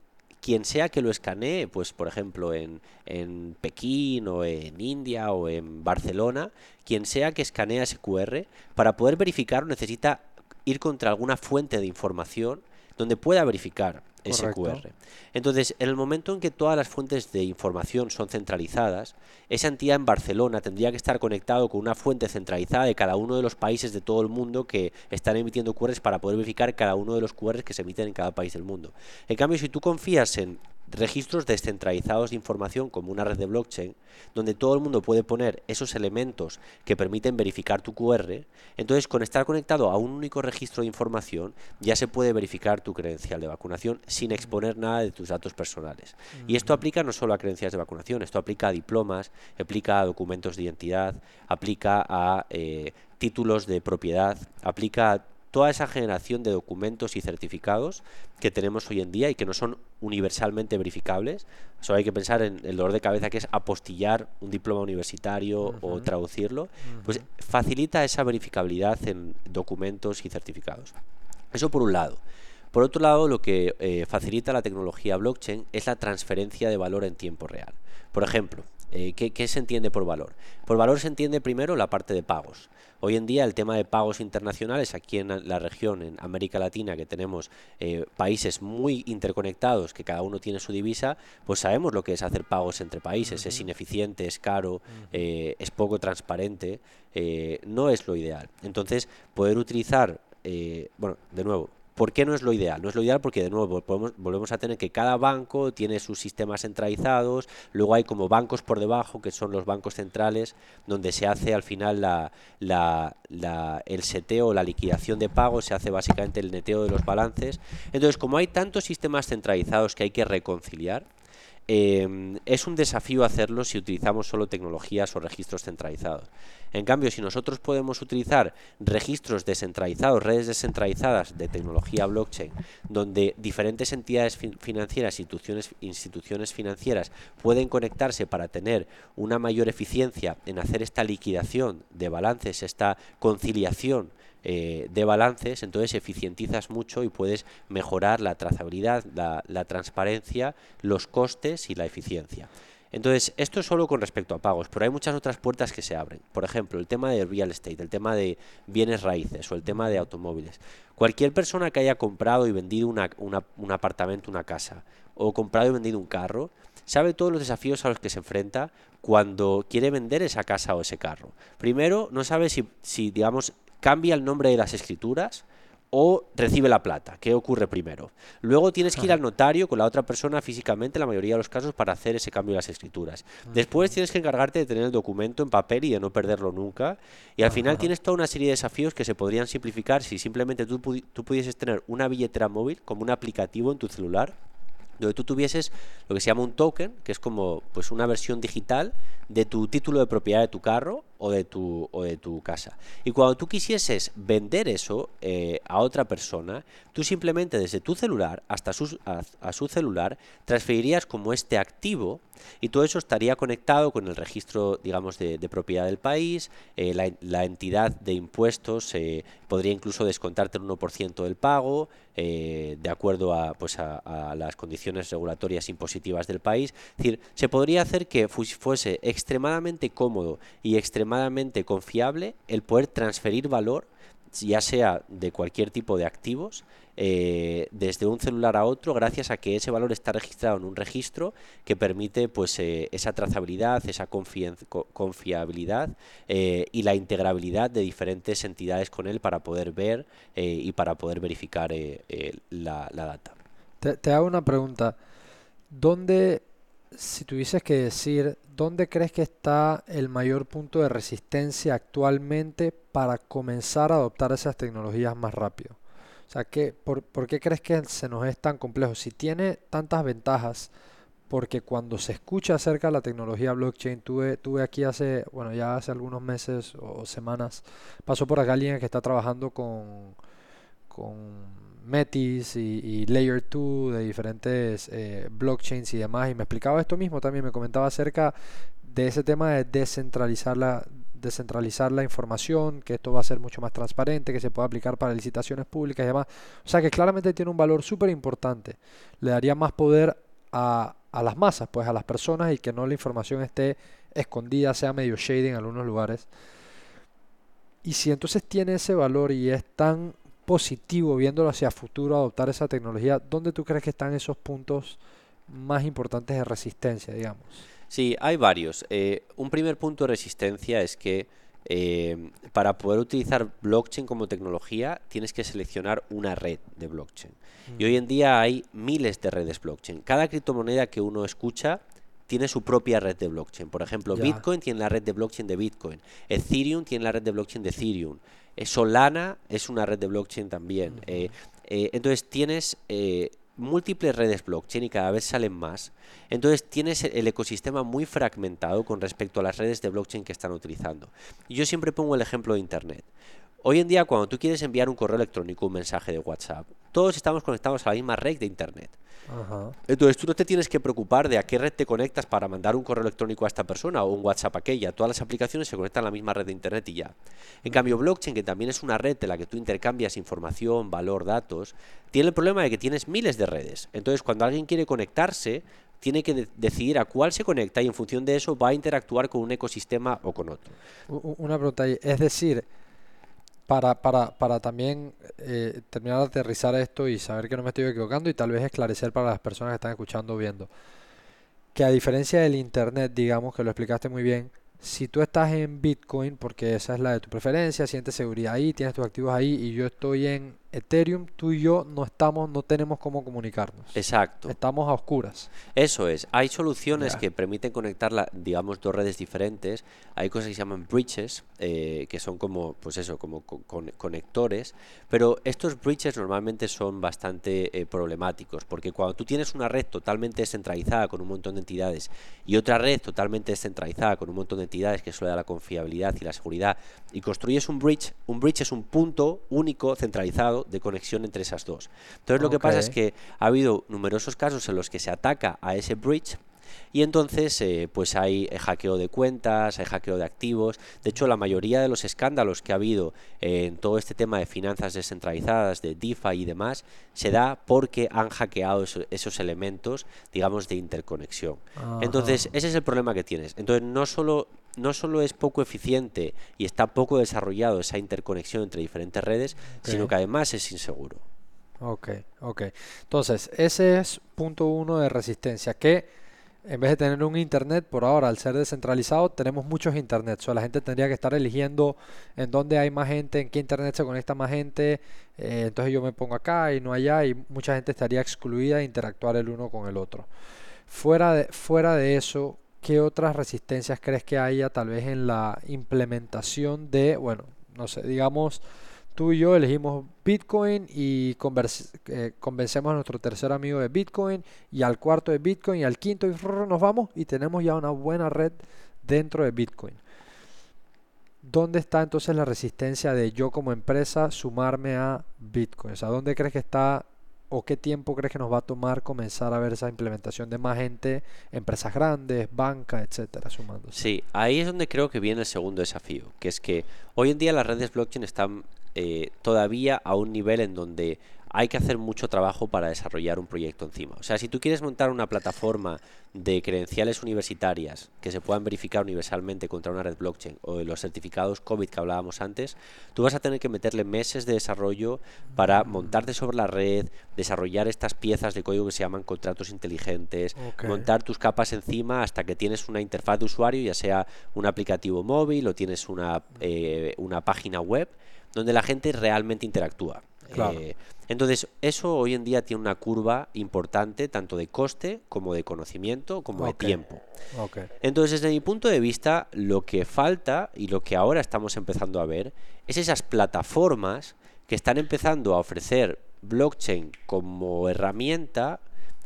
quien sea que lo escanee, pues por ejemplo en, en, Pekín o en India o en Barcelona, quien sea que escanea ese QR, para poder verificarlo necesita ir contra alguna fuente de información donde pueda verificar ese QR. Entonces, en el momento en que todas las fuentes de información son centralizadas, esa entidad en Barcelona tendría que estar conectado con una fuente centralizada de cada uno de los países de todo el mundo que están emitiendo QRs para poder verificar cada uno de los QRs que se emiten en cada país del mundo. En cambio, si tú confías en registros descentralizados de información como una red de blockchain, donde todo el mundo puede poner esos elementos que permiten verificar tu QR, entonces con estar conectado a un único registro de información ya se puede verificar tu credencial de vacunación sin exponer nada de tus datos personales. Y esto aplica no solo a credenciales de vacunación, esto aplica a diplomas, aplica a documentos de identidad, aplica a eh, títulos de propiedad, aplica a toda esa generación de documentos y certificados que tenemos hoy en día y que no son universalmente verificables. Solo hay que pensar en el dolor de cabeza que es apostillar un diploma universitario o traducirlo. Pues facilita esa verificabilidad en documentos y certificados. Eso por un lado. Por otro lado, lo que eh, facilita la tecnología blockchain es la transferencia de valor en tiempo real. Por ejemplo, eh, ¿qué, se entiende por valor? Por valor se entiende primero la parte de pagos. Hoy en día el tema de pagos internacionales aquí en la región, en América Latina, que tenemos eh, países muy interconectados, que cada uno tiene su divisa, pues sabemos lo que es hacer pagos entre países. Es ineficiente, es caro, eh, es poco transparente, no es lo ideal. Entonces, poder utilizar, bueno, de nuevo, ¿Por qué no es lo ideal? No es lo ideal porque, de nuevo, volvemos a tener que cada banco tiene sus sistemas centralizados, luego hay como bancos por debajo, que son los bancos centrales, donde se hace al final la, la, el seteo, la liquidación de pagos, se hace básicamente el neteo de los balances. Entonces, como hay tantos sistemas centralizados que hay que reconciliar, Em, es un desafío hacerlo si utilizamos solo tecnologías o registros centralizados. En cambio, si nosotros podemos utilizar registros descentralizados, redes descentralizadas de tecnología blockchain, donde diferentes entidades financieras, instituciones, instituciones financieras pueden conectarse para tener una mayor eficiencia en hacer esta liquidación de balances, esta conciliación eh, de balances, entonces eficientizas mucho y puedes mejorar la trazabilidad, la, transparencia, los costes y la eficiencia. Entonces, esto es solo con respecto a pagos, pero hay muchas otras puertas que se abren. Por ejemplo, el tema de real estate, el tema de bienes raíces o el tema de automóviles. Cualquier persona que haya comprado y vendido un apartamento, una casa, o comprado y vendido un carro, sabe todos los desafíos a los que se enfrenta cuando quiere vender esa casa o ese carro. Primero, no sabe si, si digamos, cambia el nombre de las escrituras o recibe la plata. ¿Qué ocurre primero? Luego tienes que ir al notario con la otra persona físicamente, en la mayoría de los casos, para hacer ese cambio de las escrituras. Después tienes que encargarte de tener el documento en papel y de no perderlo nunca. Y al final tienes toda una serie de desafíos que se podrían simplificar si simplemente tú, tú pudieses tener una billetera móvil como un aplicativo en tu celular donde tú tuvieses lo que se llama un token, que es como pues una versión digital de tu título de propiedad de tu carro o de tu, o de tu casa. Y cuando tú quisieses vender eso eh, a otra persona, tú simplemente desde tu celular hasta su, a, su celular transferirías como este activo y todo eso estaría conectado con el registro, digamos, de, propiedad del país, eh, la, entidad de impuestos eh, podría incluso descontarte el 1% del pago, de acuerdo a, pues a, las condiciones regulatorias impositivas del país. Es decir, se podría hacer que fuese extremadamente cómodo y extremadamente confiable el poder transferir valor, ya sea de cualquier tipo de activos, eh, desde un celular a otro, gracias a que ese valor está registrado en un registro que permite pues eh, esa trazabilidad, esa confiabilidad eh, y la integrabilidad de diferentes entidades con él para poder ver y para poder verificar la, data. Te, te hago una pregunta. ¿Dónde si tuvieses que decir, ¿dónde crees que está el mayor punto de resistencia actualmente para comenzar a adoptar esas tecnologías más rápido? O sea, ¿qué, por, qué crees que se nos es tan complejo? Si tiene tantas ventajas, porque cuando se escucha acerca de la tecnología blockchain, tuve, tuve aquí hace, bueno, ya hace algunos meses o semanas, pasó por acá alguien que está trabajando con, con Metis y, Layer 2 de diferentes eh, blockchains y demás. Y me explicaba esto mismo también, me comentaba acerca de ese tema de descentralizar la, descentralizar la información, que esto va a ser mucho más transparente, que se pueda aplicar para licitaciones públicas y demás. O sea que claramente tiene un valor súper importante. Le daría más poder a, a, las masas, pues a las personas y que no la información esté escondida, sea medio shady en algunos lugares. Y si entonces tiene ese valor y es tan positivo viéndolo hacia futuro adoptar esa tecnología, ¿dónde tú crees que están esos puntos más importantes de resistencia, digamos? Sí, hay varios. Eh, un primer punto de resistencia es que eh, para poder utilizar blockchain como tecnología tienes que seleccionar una red de blockchain. Y hoy en día hay miles de redes blockchain. Cada criptomoneda que uno escucha tiene su propia red de blockchain. Por ejemplo, Bitcoin tiene la red de blockchain de Bitcoin. Ethereum tiene la red de blockchain de Ethereum. Eh, Solana es una red de blockchain también. Eh, eh, entonces tienes múltiples redes blockchain y cada vez salen más. Entonces tienes el ecosistema muy fragmentado con respecto a las redes de blockchain que están utilizando. Yo siempre pongo el ejemplo de Internet. Hoy en día, cuando tú quieres enviar un correo electrónico, un mensaje de WhatsApp, todos estamos conectados a la misma red de Internet. Entonces tú no te tienes que preocupar de a qué red te conectas para mandar un correo electrónico a esta persona o un WhatsApp a aquella. Todas las aplicaciones se conectan a la misma red de Internet y ya. En cambio, blockchain, que también es una red de la que tú intercambias información, valor, datos, tiene el problema de que tienes miles de redes. Entonces, cuando alguien quiere conectarse, tiene que decidir a cuál se conecta y en función de eso va a interactuar con un ecosistema o con otro. Una pregunta, es decir, para, para, para también eh, terminar de aterrizar esto y saber que no me estoy equivocando y tal vez esclarecer para las personas que están escuchando o viendo, que a diferencia del Internet, digamos que lo explicaste muy bien, si tú estás en Bitcoin, porque esa es la de tu preferencia, sientes seguridad ahí, tienes tus activos ahí y yo estoy en Ethereum, tú y yo no estamos, no tenemos cómo comunicarnos. Exacto. Estamos a oscuras. Eso es. Hay soluciones que permiten conectar, la, digamos, dos redes diferentes. Hay cosas que se llaman bridges, eh, que son como, pues eso, como conectores. Pero estos bridges normalmente son bastante eh, problemáticos, porque cuando tú tienes una red totalmente descentralizada con un montón de entidades y otra red totalmente descentralizada con un montón de entidades que eso le da la confiabilidad y la seguridad, y construyes un bridge, un bridge es un punto único centralizado de conexión entre esas dos. Entonces lo que pasa es que ha habido numerosos casos en los que se ataca a ese bridge y entonces eh, pues hay eh, hackeo de cuentas, hay hackeo de activos. De hecho, la mayoría de los escándalos que ha habido en todo este tema de finanzas descentralizadas, de DeFi y demás, se da porque han hackeado esos elementos, digamos, de interconexión. Entonces, ese es el problema que tienes. Entonces, no solo no solo es poco eficiente y está poco desarrollado esa interconexión entre diferentes redes, sino que además es inseguro. Ok, ok. Entonces, ese es punto uno de resistencia, que en vez de tener un internet, por ahora, al ser descentralizado, tenemos muchos internets. O sea, la gente tendría que estar eligiendo en dónde hay más gente, en qué internet se conecta más gente. Eh, entonces yo me pongo acá y no allá y mucha gente estaría excluida de interactuar el uno con el otro. Fuera de, fuera de eso, ¿qué otras resistencias crees que haya tal vez en la implementación de, bueno, no sé, digamos tú y yo elegimos Bitcoin y eh, convencemos a nuestro tercer amigo de Bitcoin y al cuarto de Bitcoin y al quinto y nos vamos y tenemos ya una buena red dentro de Bitcoin. ¿Dónde está entonces la resistencia de yo como empresa sumarme a Bitcoin? O sea, ¿dónde crees que está o qué tiempo crees que nos va a tomar comenzar a ver esa implementación de más gente, empresas grandes, bancas, etcétera, sumándose? Sí, ahí es donde creo que viene el segundo desafío, que es que hoy en día las redes blockchain están eh, todavía a un nivel en donde hay que hacer mucho trabajo para desarrollar un proyecto encima. O sea, si tú quieres montar una plataforma de credenciales universitarias que se puedan verificar universalmente contra una red blockchain o de los certificados COVID que hablábamos antes, tú vas a tener que meterle meses de desarrollo para montarte sobre la red, desarrollar estas piezas de código que se llaman contratos inteligentes, montar tus capas encima hasta que tienes una interfaz de usuario, ya sea un aplicativo móvil o tienes una, eh, una página web donde la gente realmente interactúa. Eh, entonces, eso hoy en día tiene una curva importante, tanto de coste como de conocimiento, como de tiempo. Entonces, desde mi punto de vista, lo que falta y lo que ahora estamos empezando a ver es esas plataformas que están empezando a ofrecer blockchain como herramienta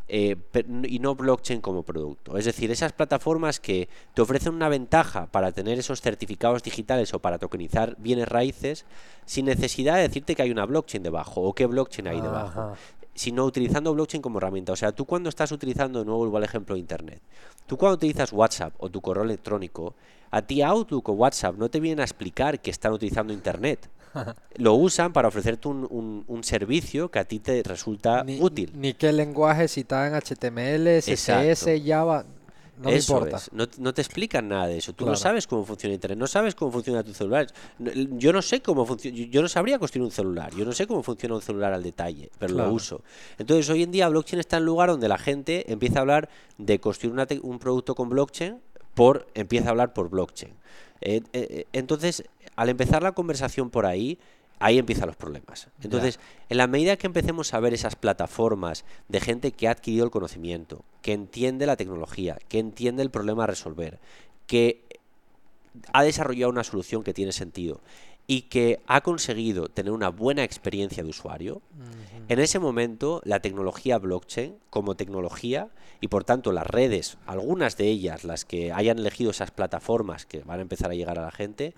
eh, y no blockchain como producto. Es decir, esas plataformas que te ofrecen una ventaja para tener esos certificados digitales o para tokenizar bienes raíces sin necesidad de decirte que hay una blockchain debajo o qué blockchain hay debajo sino utilizando blockchain como herramienta. O sea, tú cuando estás utilizando, de nuevo vuelvo al ejemplo de Internet, tú cuando utilizas WhatsApp o tu correo electrónico, a ti Outlook o WhatsApp no te vienen a explicar que están utilizando Internet. [laughs] Lo usan para ofrecerte un, un, servicio que a ti te resulta útil. Ni qué lenguaje, si está en HTML, CSS, Java. No eso Es. No, te explican nada de eso. Tú no sabes cómo funciona Internet, no sabes cómo funciona tu celular. Yo no sé cómo funciona. Yo no sabría construir un celular. Yo no sé cómo funciona un celular al detalle, pero lo uso. Entonces, hoy en día, blockchain está en un lugar donde la gente empieza a hablar de construir un producto con blockchain por empieza a hablar por blockchain. Eh, eh, eh, entonces, al empezar la conversación por ahí, ahí empiezan los problemas. Entonces, en la medida que empecemos a ver esas plataformas de gente que ha adquirido el conocimiento, que entiende la tecnología, que entiende el problema a resolver, que ha desarrollado una solución que tiene sentido y que ha conseguido tener una buena experiencia de usuario, en ese momento la tecnología blockchain como tecnología y por tanto las redes, algunas de ellas, las que hayan elegido esas plataformas que van a empezar a llegar a la gente,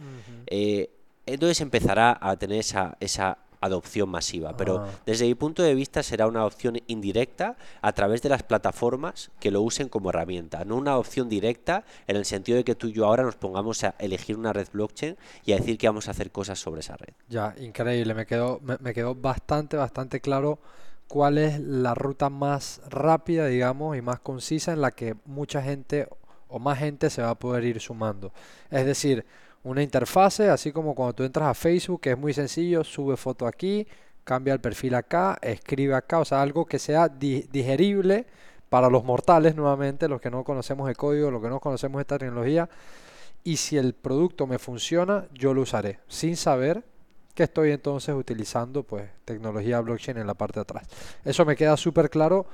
entonces empezará a tener esa, esa adopción masiva. Pero Ah. desde mi punto de vista será una adopción indirecta a través de las plataformas que lo usen como herramienta, no una adopción directa en el sentido de que tú y yo ahora nos pongamos a elegir una red blockchain y a decir que vamos a hacer cosas sobre esa red. Ya, increíble. Me quedó, me, me quedó bastante, bastante claro cuál es la ruta más rápida, digamos, y más concisa en la que mucha gente o más gente se va a poder ir sumando. Es decir, una interfase, así como cuando tú entras a Facebook, que es muy sencillo, sube foto aquí, cambia el perfil acá, escribe acá, o sea, algo que sea di- digerible para los mortales, nuevamente, los que no conocemos el código, los que no conocemos esta tecnología. Y si el producto me funciona, yo lo usaré, sin saber que estoy entonces utilizando pues tecnología blockchain en la parte de atrás. Eso me queda súper claro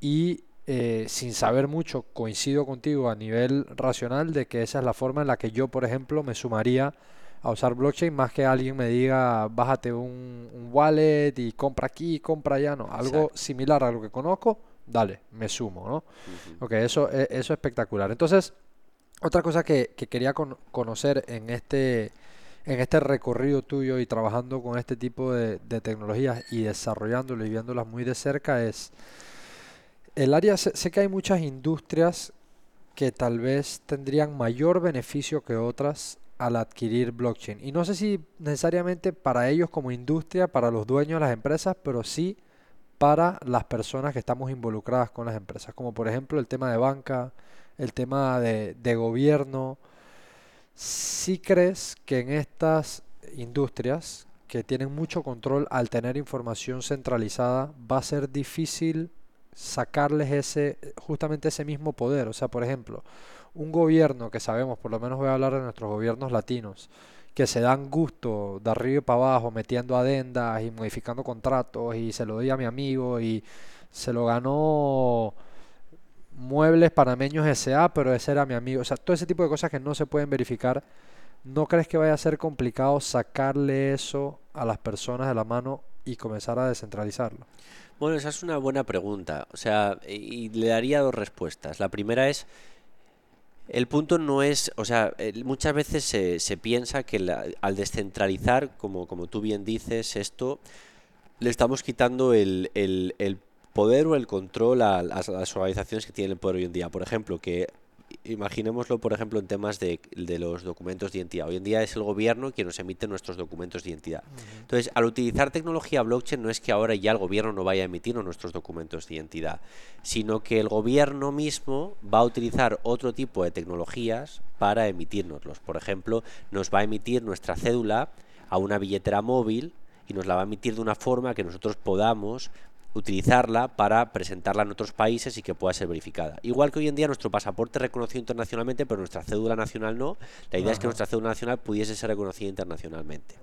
y eh, sin saber mucho coincido contigo a nivel racional de que esa es la forma en la que yo, por ejemplo, me sumaría a usar blockchain más que alguien me diga bájate un, un wallet y compra aquí, compra allá, no, algo Exacto. similar a lo que conozco, dale, me sumo, ¿no? Ujú. Ok, eso, e- eso es espectacular. Entonces, otra cosa que, que quería con- conocer en este, en este recorrido tuyo y trabajando con este tipo de, de tecnologías y desarrollándolas y viéndolas muy de cerca es el área, sé, que hay muchas industrias que tal vez tendrían mayor beneficio que otras al adquirir blockchain. Y no sé si necesariamente para ellos como industria, para los dueños de las empresas, pero sí para las personas que estamos involucradas con las empresas, como por ejemplo el tema de banca, el tema de, gobierno. ¿Sí crees que en estas industrias que tienen mucho control al tener información centralizada va a ser difícil sacarles ese, justamente ese mismo poder? O sea, por ejemplo, un gobierno que sabemos, por lo menos voy a hablar de nuestros gobiernos latinos, que se dan gusto de arriba y para abajo metiendo adendas y modificando contratos y se lo doy a mi amigo y se lo ganó Muebles Panameños S.A., pero ese era mi amigo. O sea, todo ese tipo de cosas que no se pueden verificar. ¿No crees que vaya a ser complicado sacarle eso a las personas de la mano y comenzar a descentralizarlo? Bueno, esa es una buena pregunta. O sea, y le daría dos respuestas. La primera es, el punto no es, o sea, muchas veces se, piensa que al descentralizar, como, como tú bien dices, esto le estamos quitando el, el- poder o el control a a las organizaciones que tienen el poder hoy en día. Por ejemplo, que imaginémoslo, por ejemplo, en temas de, de los documentos de identidad. Hoy en día es el gobierno quien nos emite nuestros documentos de identidad. Entonces, al utilizar tecnología blockchain no es que ahora ya el gobierno no vaya a emitirnos nuestros documentos de identidad, sino que el gobierno mismo va a utilizar otro tipo de tecnologías para emitirnoslos. Por ejemplo, nos va a emitir nuestra cédula a una billetera móvil y nos la va a emitir de una forma que nosotros podamos utilizarla para presentarla en otros países y que pueda ser verificada. Igual que hoy en día nuestro pasaporte es reconocido internacionalmente, pero nuestra cédula nacional no. La idea es que nuestra cédula nacional pudiese ser reconocida internacionalmente.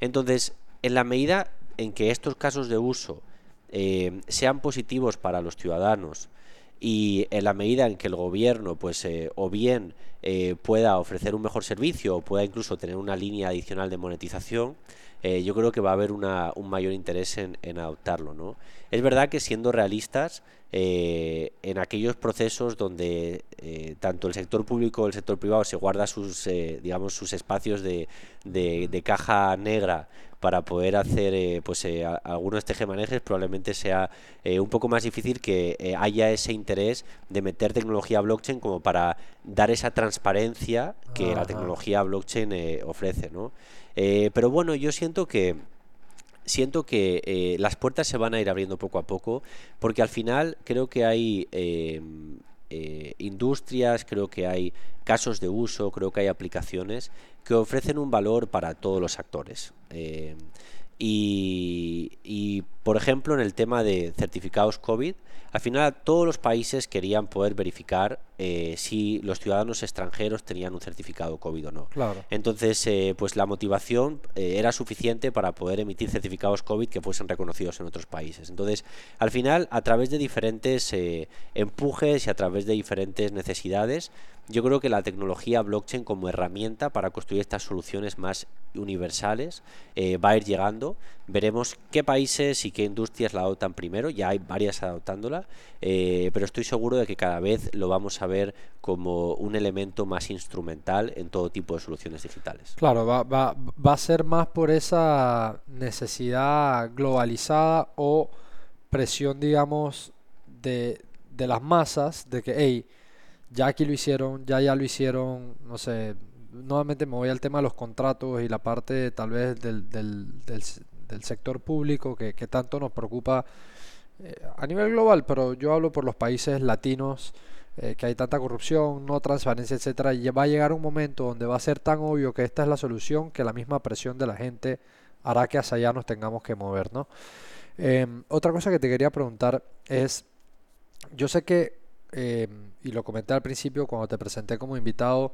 Entonces, en la medida en que estos casos de uso eh, sean positivos para los ciudadanos y en la medida en que el gobierno, pues, eh, o bien eh, pueda ofrecer un mejor servicio o pueda incluso tener una línea adicional de monetización, eh, yo creo que va a haber un mayor interés en, adoptarlo, ¿no? Es verdad que siendo realistas, eh, en aquellos procesos donde eh, tanto el sector público o el sector privado se guarda sus, digamos, sus espacios de- de caja negra para poder hacer eh, pues eh, a- algunos tejemanejes, probablemente sea eh, un poco más difícil que eh, haya ese interés de meter tecnología blockchain como para dar esa transparencia que la tecnología blockchain eh, ofrece, ¿no? Pero bueno, yo siento que siento que eh, las puertas se van a ir abriendo poco a poco, porque al final creo que hay eh, eh, industrias, creo que hay casos de uso, creo que hay aplicaciones que ofrecen un valor para todos los actores. Eh, y, y, por ejemplo, en el tema de certificados COVID, al final todos los países querían poder verificar eh, si los ciudadanos extranjeros tenían un certificado COVID o no. Claro. Entonces, eh, pues la motivación eh, era suficiente para poder emitir certificados COVID que fuesen reconocidos en otros países. Entonces, al final, a través de diferentes eh, empujes y a través de diferentes necesidades, yo creo que la tecnología blockchain como herramienta para construir estas soluciones más universales eh, va a ir llegando. Veremos qué países y qué industrias la adoptan primero. Ya hay varias adoptándola, eh, pero estoy seguro de que cada vez lo vamos a ver como un elemento más instrumental en todo tipo de soluciones digitales. Claro, va, va, va a ser más por esa necesidad globalizada o presión, digamos, de, de las masas, de que, hey, ya aquí lo hicieron, ya ya lo hicieron, no sé, nuevamente me voy al tema de los contratos y la parte tal vez del, del, del, sector público que, que, tanto nos preocupa eh, a nivel global, pero yo hablo por los países latinos, eh, que hay tanta corrupción, no transparencia, etcétera, y va a llegar un momento donde va a ser tan obvio que esta es la solución que la misma presión de la gente hará que hacia allá nos tengamos que mover, ¿no? Eh, otra cosa que te quería preguntar es, yo sé que eh, y lo comenté al principio cuando te presenté como invitado,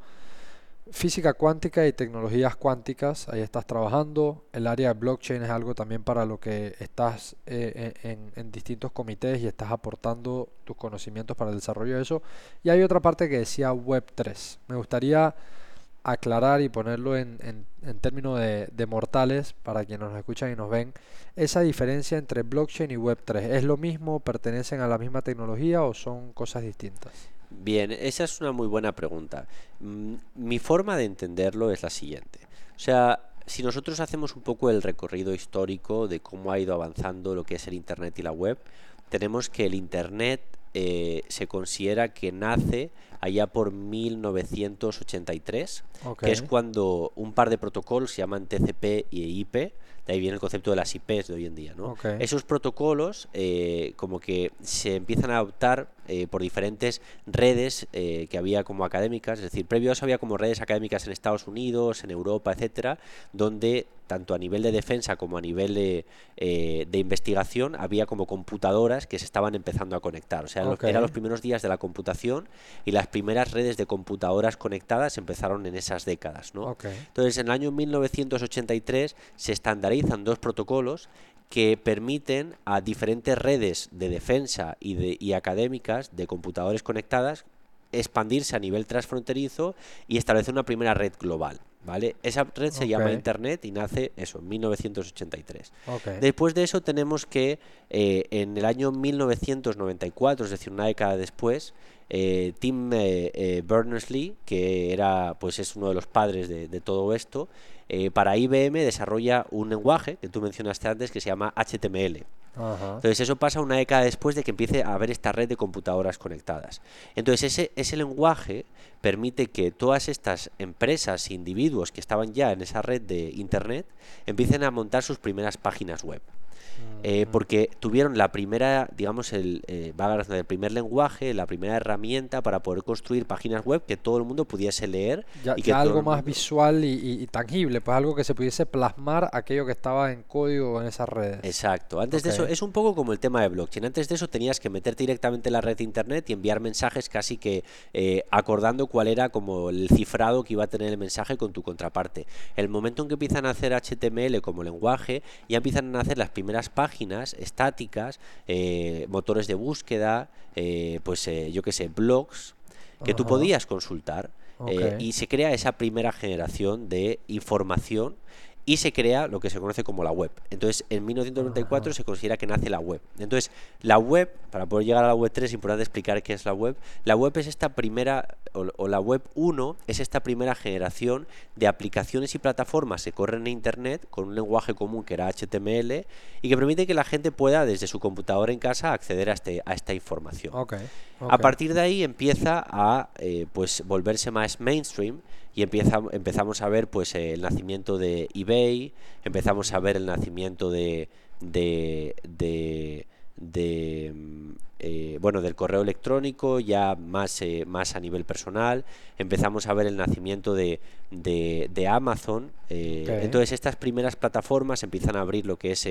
física cuántica y tecnologías cuánticas, ahí estás trabajando. El área de blockchain es algo también para lo que estás eh, en, en, distintos comités y estás aportando tus conocimientos para el desarrollo de eso. Y hay otra parte que decía Web3. Me gustaría aclarar y ponerlo en, en, términos de, de, mortales para quienes nos escuchan y nos ven, esa diferencia entre blockchain y Web3. ¿Es lo mismo? ¿Pertenecen a la misma tecnología o son cosas distintas? Bien, esa es una muy buena pregunta. Mm, mi forma de entenderlo es la siguiente. O sea, si nosotros hacemos un poco el recorrido histórico de cómo ha ido avanzando lo que es el Internet y la web, tenemos que el Internet eh, se considera que nace allá por 1983, que es cuando un par de protocolos se llaman TCP y IP, de ahí viene el concepto de las IPs de hoy en día. ¿no? Esos protocolos eh, como que se empiezan a adoptar eh, por diferentes redes eh, que había como académicas, es decir, previo a eso había como redes académicas en Estados Unidos, en Europa, etcétera, donde tanto a nivel de defensa como a nivel de, eh, de investigación había como computadoras que se estaban empezando a conectar. O sea, eran los primeros días de la computación y las primeras redes de computadoras conectadas empezaron en esas décadas. ¿no? Entonces, en el año 1983 se estandarizan dos protocolos que permiten a diferentes redes de defensa y, de, y académicas de computadores conectadas expandirse a nivel transfronterizo y establecer una primera red global. ¿Vale? Esa red se llama Internet y nace eso, en 1983. Después de eso tenemos que eh, en el año 1994, es decir, una década después, eh, Tim eh, Berners-Lee, que era, pues es uno de los padres de, de todo esto, eh, para IBM desarrolla un lenguaje que tú mencionaste antes que se llama HTML. Entonces eso pasa una década después de que empiece a haber esta red de computadoras conectadas. Entonces ese, ese lenguaje permite que todas estas empresas e individuos que estaban ya en esa red de Internet empiecen a montar sus primeras páginas web. Eh, porque tuvieron la primera, digamos, el, eh, el primer lenguaje, la primera herramienta para poder construir páginas web que todo el mundo pudiese leer. Ya, y que algo más visual y, tangible, pues algo que se pudiese plasmar aquello que estaba en código en esas redes. Exacto. Antes de eso, es un poco como el tema de blockchain. Antes de eso tenías que meterte directamente en la red de internet y enviar mensajes casi que eh, acordando cuál era como el cifrado que iba a tener el mensaje con tu contraparte. El momento en que empiezan a hacer HTML como lenguaje, ya empiezan a hacer las primeras páginas estáticas, eh, motores de búsqueda, eh, pues eh, yo qué sé, blogs, que tú podías consultar. y se crea esa primera generación de información y se crea lo que se conoce como la web. Entonces, en 1994 se considera que nace la web. Entonces, la web, para poder llegar a la web 3 es importante explicar qué es la web. La web es esta primera, o, la web 1 es esta primera generación de aplicaciones y plataformas que corren en Internet con un lenguaje común que era HTML y que permite que la gente pueda desde su computadora en casa acceder a, este, a esta información. A partir de ahí empieza a eh, pues volverse más mainstream y empezamos a ver pues el nacimiento de eBay, empezamos a ver el nacimiento de, de, de, de mm, eh, bueno, del correo electrónico, ya más, eh, más a nivel personal. Empezamos a ver el nacimiento de, de, Amazon. Eh, entonces, estas primeras plataformas empiezan a abrir lo que es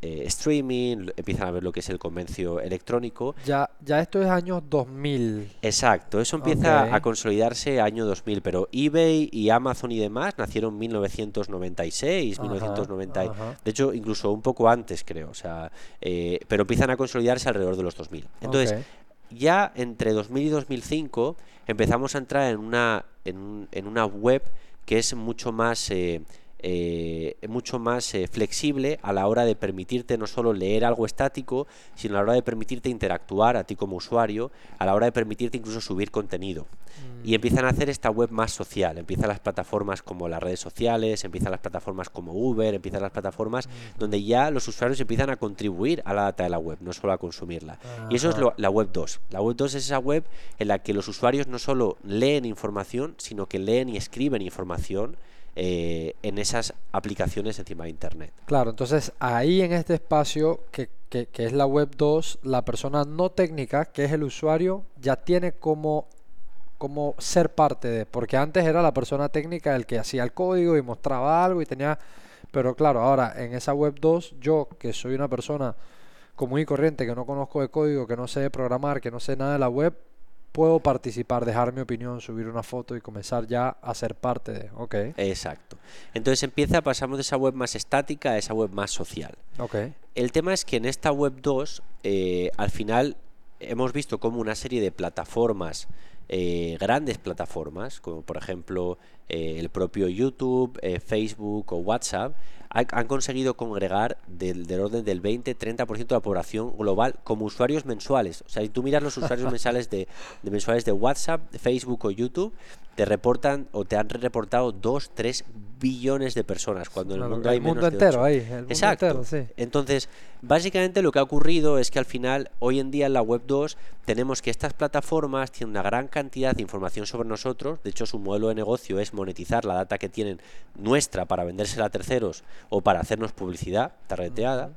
streaming, empiezan a ver lo que es el comercio electrónico. Ya, ya esto es año 2000. Exacto, eso empieza a consolidarse año 2000, pero eBay y Amazon y demás nacieron en 1996, 1990. De hecho, incluso un poco antes, creo. O sea, pero empiezan a consolidarse alrededor de los 2000. Entonces, ya entre 2000 y 2005 empezamos a entrar en una, en, en una web que es mucho más... Eh, eh, mucho más eh, flexible a la hora de permitirte no solo leer algo estático, sino a la hora de permitirte interactuar a ti como usuario, a la hora de permitirte incluso subir contenido. Y mm. empiezan a hacer esta web más social, empiezan las plataformas como las redes sociales, empiezan las plataformas como Uber, empiezan las plataformas mm. donde ya los usuarios empiezan a contribuir a la data de la web, no solo a consumirla. Y eso es la web 2. La web 2 es esa web en la que los usuarios no solo leen información, sino que leen y escriben información eh, en esas aplicaciones encima de Internet. Claro, entonces ahí en este espacio que, que, es la web 2, la persona no técnica, que es el usuario, ya tiene como, como ser parte de, porque antes era la persona técnica el que hacía el código y mostraba algo y tenía, pero claro, ahora en esa web 2, yo que soy una persona común y corriente, que no conozco de código, que no sé programar, que no sé nada de la web, puedo participar, dejar mi opinión, subir una foto y comenzar ya a ser parte de. Ok. Exacto. Entonces empieza, pasamos de esa web más estática a esa web más social. Ok. El tema es que en esta web 2, eh, al final hemos visto como una serie de plataformas, eh, grandes plataformas, como por ejemplo eh, el propio YouTube, Facebook o WhatsApp, han conseguido congregar del, orden del 20-30% de la población global como usuarios mensuales. O sea, si tú miras los usuarios [laughs] mensuales de, de mensuales de WhatsApp, de Facebook o YouTube, te reportan o te han reportado 2, 3 billones de personas cuando en el mundo hay menos mundo entero ahí, el Exacto. sí. Entonces, básicamente lo que ha ocurrido es que al final, hoy en día en la web 2, tenemos que estas plataformas tienen una gran cantidad de información sobre nosotros. De hecho, su modelo de negocio es monetizar la data que tienen nuestra para vendérsela a terceros o para hacernos publicidad tarreteada.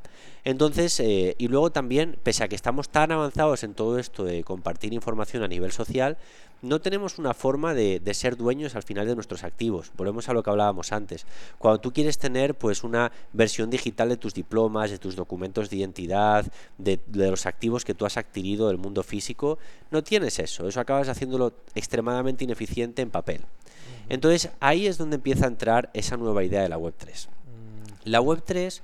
Entonces, eh, y luego también, pese a que estamos tan avanzados en todo esto de compartir información a nivel social, no tenemos una forma de, ser dueños al final de nuestros activos. Volvemos a lo que hablábamos antes. Cuando tú quieres tener pues una versión digital de tus diplomas, de tus documentos de identidad, de, los activos que tú has adquirido del mundo físico, no tienes eso. Eso acabas haciéndolo extremadamente ineficiente en papel. Entonces ahí es donde empieza a entrar esa nueva idea de la Web 3. Mm. La Web 3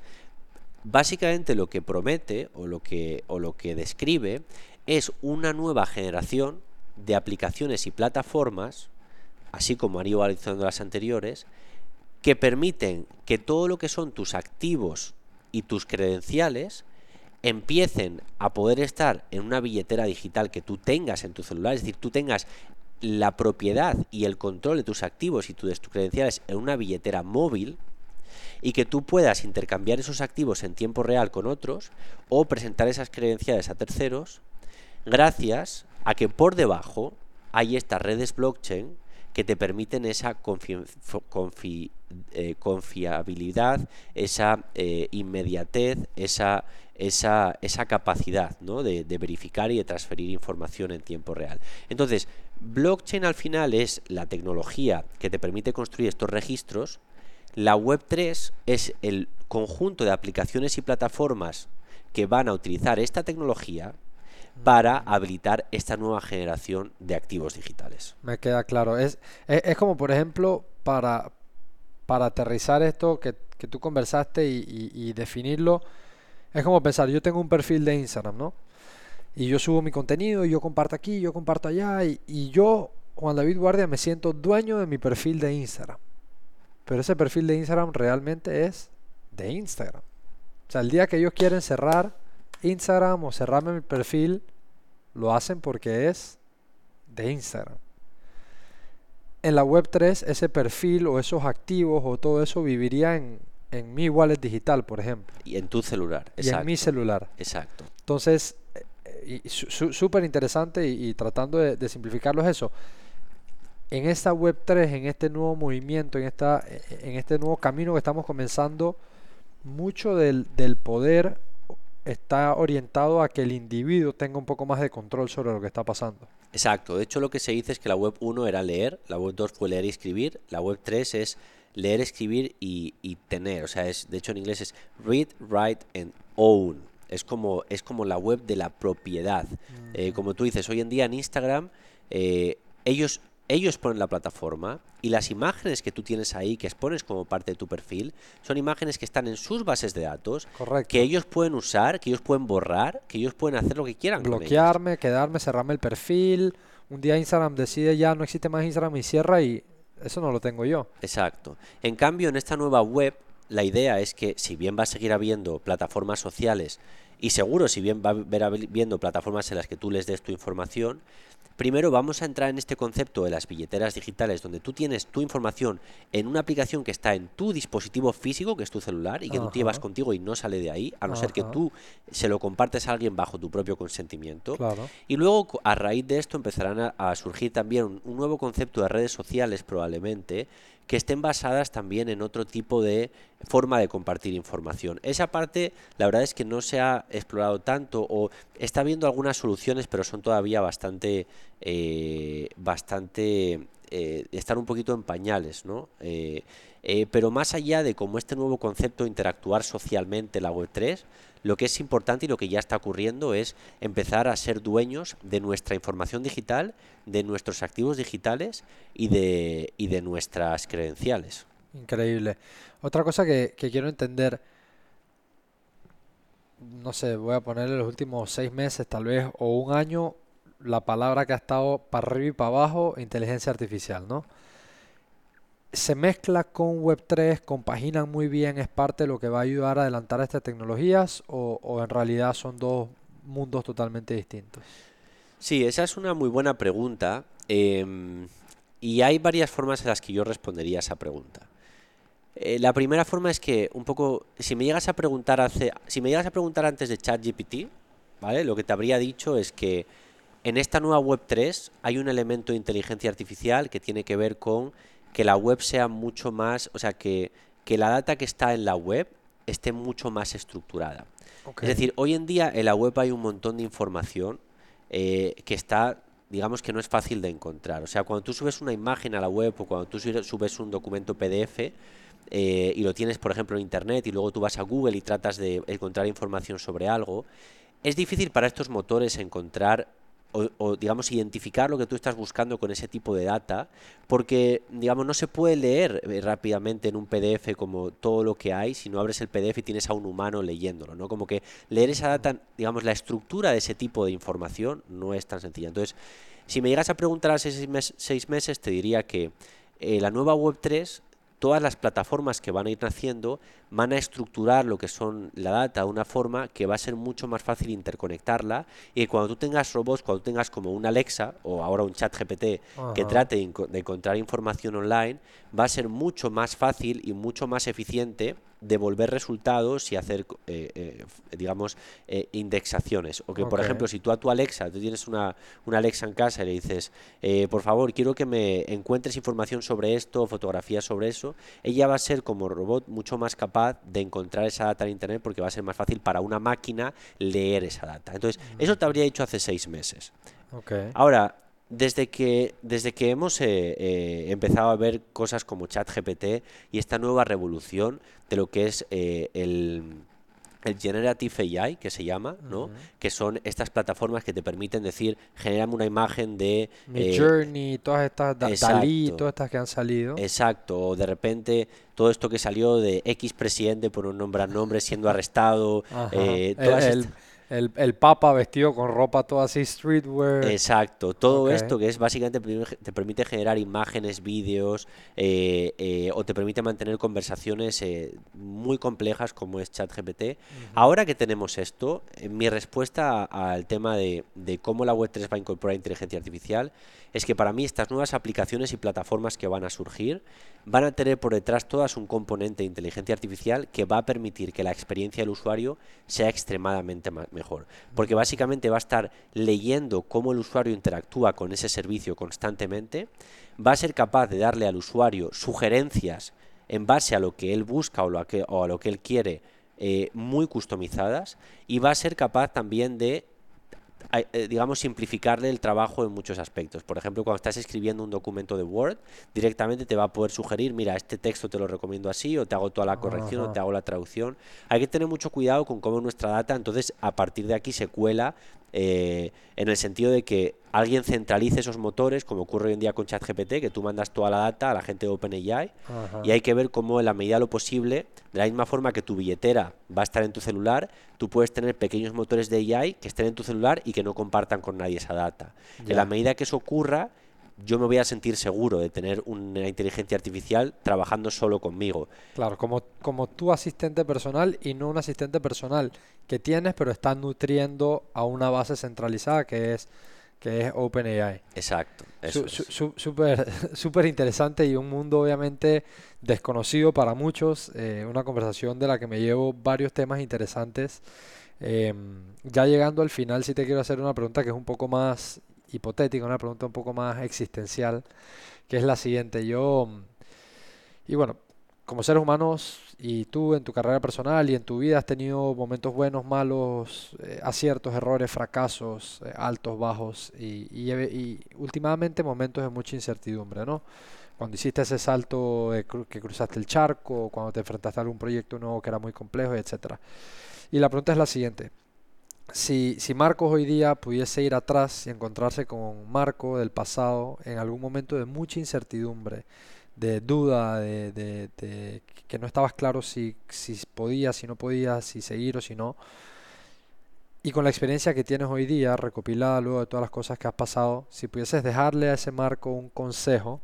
básicamente lo que promete o lo que, o lo que describe es una nueva generación de aplicaciones y plataformas, así como han ido analizando las anteriores, que permiten que todo lo que son tus activos y tus credenciales empiecen a poder estar en una billetera digital que tú tengas en tu celular, es decir, tú tengas la propiedad y el control de tus activos y tus credenciales en una billetera móvil y que tú puedas intercambiar esos activos en tiempo real con otros o presentar esas credenciales a terceros gracias a que por debajo hay estas redes blockchain que te permiten esa eh, confiabilidad, esa eh, inmediatez, esa, esa, esa capacidad ¿no? de, verificar y de transferir información en tiempo real. Entonces, blockchain al final es la tecnología que te permite construir estos registros. La Web3 es el conjunto de aplicaciones y plataformas que van a utilizar esta tecnología para habilitar esta nueva generación de activos digitales. Me queda claro. Es, es, como, por ejemplo, para, para aterrizar esto que, que tú conversaste y, definirlo, es como pensar, yo tengo un perfil de Instagram, ¿no? Y yo subo mi contenido, y yo comparto aquí, yo comparto allá, y, y yo, Juan David Guardia, me siento dueño de mi perfil de Instagram. Pero ese perfil de Instagram realmente es de Instagram. O sea, el día que ellos quieren cerrar Instagram o cerrarme mi perfil, lo hacen porque es de Instagram. En la web 3, ese perfil o esos activos o todo eso viviría en, en mi wallet digital, por ejemplo. Y en tu celular. Y en mi celular. Exacto. Entonces, eh, súper interesante y, tratando de, simplificarlo es eso. En esta web 3, en este nuevo movimiento, en, esta, en este nuevo camino que estamos comenzando, mucho del, del poder está orientado a que el individuo tenga un poco más de control sobre lo que está pasando. Exacto, de hecho lo que se dice es que la web 1 era leer, la web 2 fue leer y escribir, la web 3 es leer, escribir y, tener, o sea, es, de hecho en inglés es read, write and own, es como, es como la web de la propiedad. Eh, mm. como tú dices, hoy en día en Instagram, eh, ellos ellos ponen la plataforma y las imágenes que tú tienes ahí, que expones como parte de tu perfil, son imágenes que están en sus bases de datos, que ellos pueden usar, que ellos pueden borrar, que ellos pueden hacer lo que quieran. Bloquearme, quedarme, cerrarme el perfil. Un día Instagram decide ya no existe más Instagram y cierra y eso no lo tengo yo. Exacto. En cambio, en esta nueva web, la idea es que si bien va a seguir habiendo plataformas sociales y seguro si bien va a haber habiendo plataformas en las que tú les des tu información, Primero vamos a entrar en este concepto de las billeteras digitales donde tú tienes tu información en una aplicación que está en tu dispositivo físico, que es tu celular, y que tú llevas contigo y no sale de ahí, a no ser que tú se lo compartes a alguien bajo tu propio consentimiento. Y luego a raíz de esto empezarán a, surgir también un nuevo concepto de redes sociales probablemente que estén basadas también en otro tipo de forma de compartir información. Esa parte, la verdad es que no se ha explorado tanto o está habiendo algunas soluciones, pero son todavía bastante, eh, bastante, eh, están un poquito en pañales, ¿no? Eh, pero más allá de como este nuevo concepto interactuar socialmente la Web3, lo que es importante y lo que ya está ocurriendo es empezar a ser dueños de nuestra información digital, de nuestros activos digitales y de, y de nuestras credenciales. Increíble. Otra cosa que, quiero entender, no sé, voy a ponerle los últimos seis meses tal vez o un año, la palabra que ha estado para arriba y para abajo, inteligencia artificial, ¿no? se mezcla con Web3, compaginan muy bien, es parte de lo que va a ayudar a adelantar estas tecnologías o, en realidad son dos mundos totalmente distintos? Sí, esa es una muy buena pregunta em, y hay varias formas en las que yo respondería esa pregunta. Eh, la primera forma es que un poco, si me llegas a preguntar hace, si me llegas a preguntar antes de ChatGPT, ¿vale? Lo que te habría dicho es que en esta nueva Web 3 hay un elemento de inteligencia artificial que tiene que ver con que la web sea mucho más, o sea, que, la data que está en la web esté mucho más estructurada. Es decir, hoy en día en la web hay un montón de información eh, que está, digamos que no es fácil de encontrar. O sea, cuando tú subes una imagen a la web o cuando tú subes un documento PDF eh, y lo tienes, por ejemplo, en Internet y luego tú vas a Google y tratas de encontrar información sobre algo, es difícil para estos motores encontrar o, digamos identificar lo que tú estás buscando con ese tipo de data porque digamos no se puede leer eh, rápidamente en un PDF como todo lo que hay si no abres el PDF y tienes a un humano leyéndolo no como que leer esa data digamos la estructura de ese tipo de información no es tan sencilla. Entonces si me llegas a preguntar hace seis, meses te diría que eh, la nueva web 3 todas las plataformas que van a ir naciendo van a estructurar lo que son la data de una forma que va a ser mucho más fácil interconectarla. Y cuando tú tengas robots, cuando tú tengas como un Alexa o ahora un chat GPT que trate de encontrar información online, va a ser mucho más fácil y mucho más eficiente devolver resultados y hacer, eh, eh, digamos, eh, indexaciones. O que, por ejemplo, si tú a tu Alexa, tú tienes una, una Alexa en casa y le dices, por favor, quiero que me encuentres información sobre esto, fotografías sobre eso, ella va a ser como robot mucho más capaz de encontrar esa data en Internet porque va a ser más fácil para una máquina leer esa data. Entonces, eso te habría dicho hace seis meses. Ahora, desde que, desde que hemos eh, eh, empezado a ver cosas como ChatGPT y esta nueva revolución de lo que es eh, el, el Generative AI, que se llama, ¿no? Que son estas plataformas que te permiten decir, generame una imagen de... Journey, todas estas, Dalí, todas estas que han salido. Exacto, o de repente todo esto que salió de X presidente por un nombre a nombre siendo arrestado, todas el, el, Papa vestido con ropa toda así streetwear. Exacto, todo esto que es básicamente te permite generar imágenes, vídeos eh, eh, o te permite mantener conversaciones eh, muy complejas como es ChatGPT. Ahora que tenemos esto, mi respuesta al tema de, de cómo la Web3 va a incorporar inteligencia artificial es que para mí estas nuevas aplicaciones y plataformas que van a surgir van a tener por detrás todas un componente de inteligencia artificial que va a permitir que la experiencia del usuario sea extremadamente mejor. Porque básicamente va a estar leyendo cómo el usuario interactúa con ese servicio constantemente, va a ser capaz de darle al usuario sugerencias en base a lo que él busca o, lo que, o a lo que él quiere eh, muy customizadas y va a ser capaz también de digamos, simplificarle el trabajo en muchos aspectos. Por ejemplo, cuando estás escribiendo un documento de Word, directamente te va a poder sugerir, mira, este texto te lo recomiendo así, o te hago toda la corrección, o te hago la traducción. Hay que tener mucho cuidado con cómo nuestra data, entonces, a partir de aquí se cuela eh, en el sentido de que alguien centralice esos motores, como ocurre hoy en día con ChatGPT, que tú mandas toda la data a la gente de OpenAI y hay que ver cómo en la medida de lo posible, de la misma forma que tu billetera va a estar en tu celular, tú puedes tener pequeños motores de AI que estén en tu celular y que no compartan con nadie esa data. En la medida que eso ocurra, yo me voy a sentir seguro de tener una inteligencia artificial trabajando solo conmigo. Claro, como, como tu asistente personal y no un asistente personal que tienes, pero está nutriendo a una base centralizada que es que es OpenAI. Exacto. [laughs] Súper interesante y un mundo obviamente desconocido para muchos. Eh, una conversación de la que me llevo varios temas interesantes. Em, ya llegando al final, sí te quiero hacer una pregunta que es un poco más hipotética, una pregunta un poco más existencial, que es la siguiente. Yo, y bueno, como seres humanos y tú en tu carrera personal y en tu vida has tenido momentos buenos, malos, eh, aciertos, errores, fracasos, eh, altos, bajos y, y, últimamente momentos de mucha incertidumbre, ¿no? Cuando hiciste ese salto que cruzaste el charco, cuando te enfrentaste a algún proyecto nuevo que era muy complejo, etc. Y la pregunta es la siguiente si, si Marcos hoy día pudiese ir atrás y encontrarse con Marco del pasado en algún momento de mucha incertidumbre, de duda, de, que no estabas claro si, si podías, si no podías, si seguir o si no, y con la experiencia que tienes hoy día, recopilada luego de todas las cosas que has pasado, si pudieses dejarle a ese Marco un consejo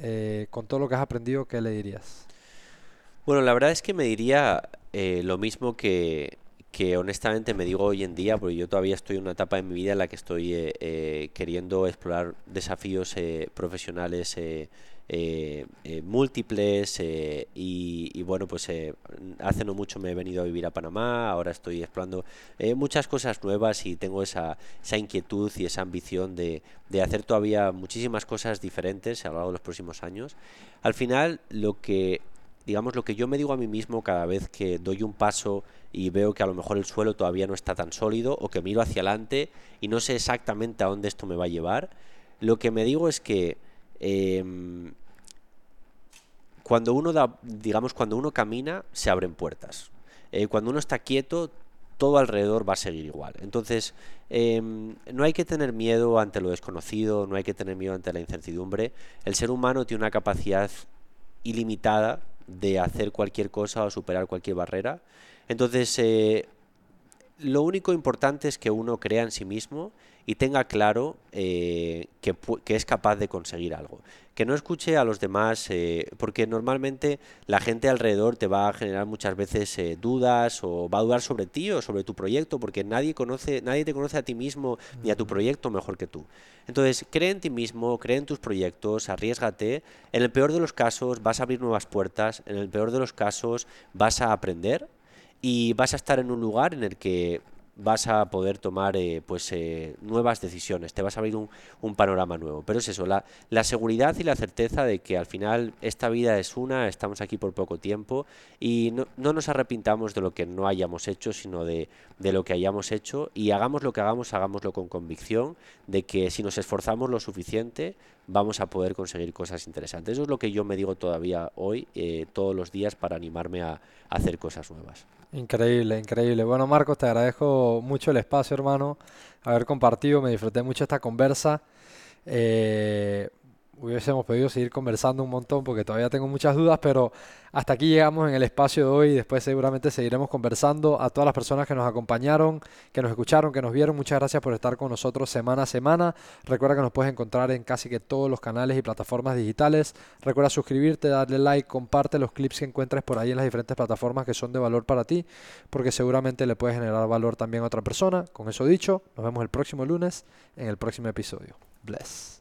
eh, con todo lo que has aprendido, ¿qué le dirías? Bueno, la verdad es que me diría eh, lo mismo que, que honestamente me digo hoy en día, porque yo todavía estoy en una etapa de mi vida en la que estoy eh, eh, queriendo explorar desafíos eh, profesionales múltiples y, bueno, pues hace no mucho me he venido a vivir a Panamá, ahora estoy explorando muchas cosas nuevas y tengo esa, esa inquietud y esa ambición de, de hacer todavía muchísimas cosas diferentes a lo largo de los próximos años. Al final, lo que digamos, lo que yo me digo a mí mismo cada vez que doy un paso y veo que a lo mejor el suelo todavía no está tan sólido o que miro hacia adelante y no sé exactamente a dónde esto me va a llevar, lo que me digo es que em, cuando uno da, digamos, cuando uno camina, se abren puertas. Eh, cuando uno está quieto, todo alrededor va a seguir igual. Entonces, em, no hay que tener miedo ante lo desconocido, no hay que tener miedo ante la incertidumbre. El ser humano tiene una capacidad ilimitada de hacer cualquier cosa o superar cualquier barrera. Entonces, eh, lo único importante es que uno crea en sí mismo y tenga claro eh, que, es capaz de conseguir algo. Que no escuche a los demás, eh, porque normalmente la gente alrededor te va a generar muchas veces dudas o va a dudar sobre ti o sobre tu proyecto, porque nadie, conoce, nadie te conoce a ti mismo ni a tu proyecto mejor que tú. Entonces, cree en ti mismo, cree en tus proyectos, arriesgate. En el peor de los casos vas a abrir nuevas puertas, en el peor de los casos vas a aprender y vas a estar en un lugar en el que vas a poder tomar eh, pues eh, nuevas decisiones, te vas a abrir un, panorama nuevo. Pero es eso, la, la, seguridad y la certeza de que al final esta vida es una, estamos aquí por poco tiempo y no, no nos arrepintamos de lo que no hayamos hecho, sino de, de, lo que hayamos hecho y hagamos lo que hagamos, hagámoslo con convicción de que si nos esforzamos lo suficiente vamos a poder conseguir cosas interesantes. Eso es lo que yo me digo todavía hoy, eh, todos los días, para animarme a hacer cosas nuevas. Increíble, increíble. Bueno, Marcos, te agradezco mucho el espacio, hermano, haber compartido, me disfruté mucho esta conversa. Eh, hubiésemos podido seguir conversando un montón porque todavía tengo muchas dudas, pero hasta aquí llegamos en el espacio de hoy. Después seguramente seguiremos conversando. A todas las personas que nos acompañaron, que nos escucharon, que nos vieron, muchas gracias por estar con nosotros semana a semana. Recuerda que nos puedes encontrar en casi que todos los canales y plataformas digitales. Recuerda suscribirte, darle like, comparte los clips que encuentres por ahí en las diferentes plataformas que son de valor para ti, porque seguramente le puedes generar valor también a otra persona. Con eso dicho, nos vemos el próximo lunes en el próximo episodio. Bless.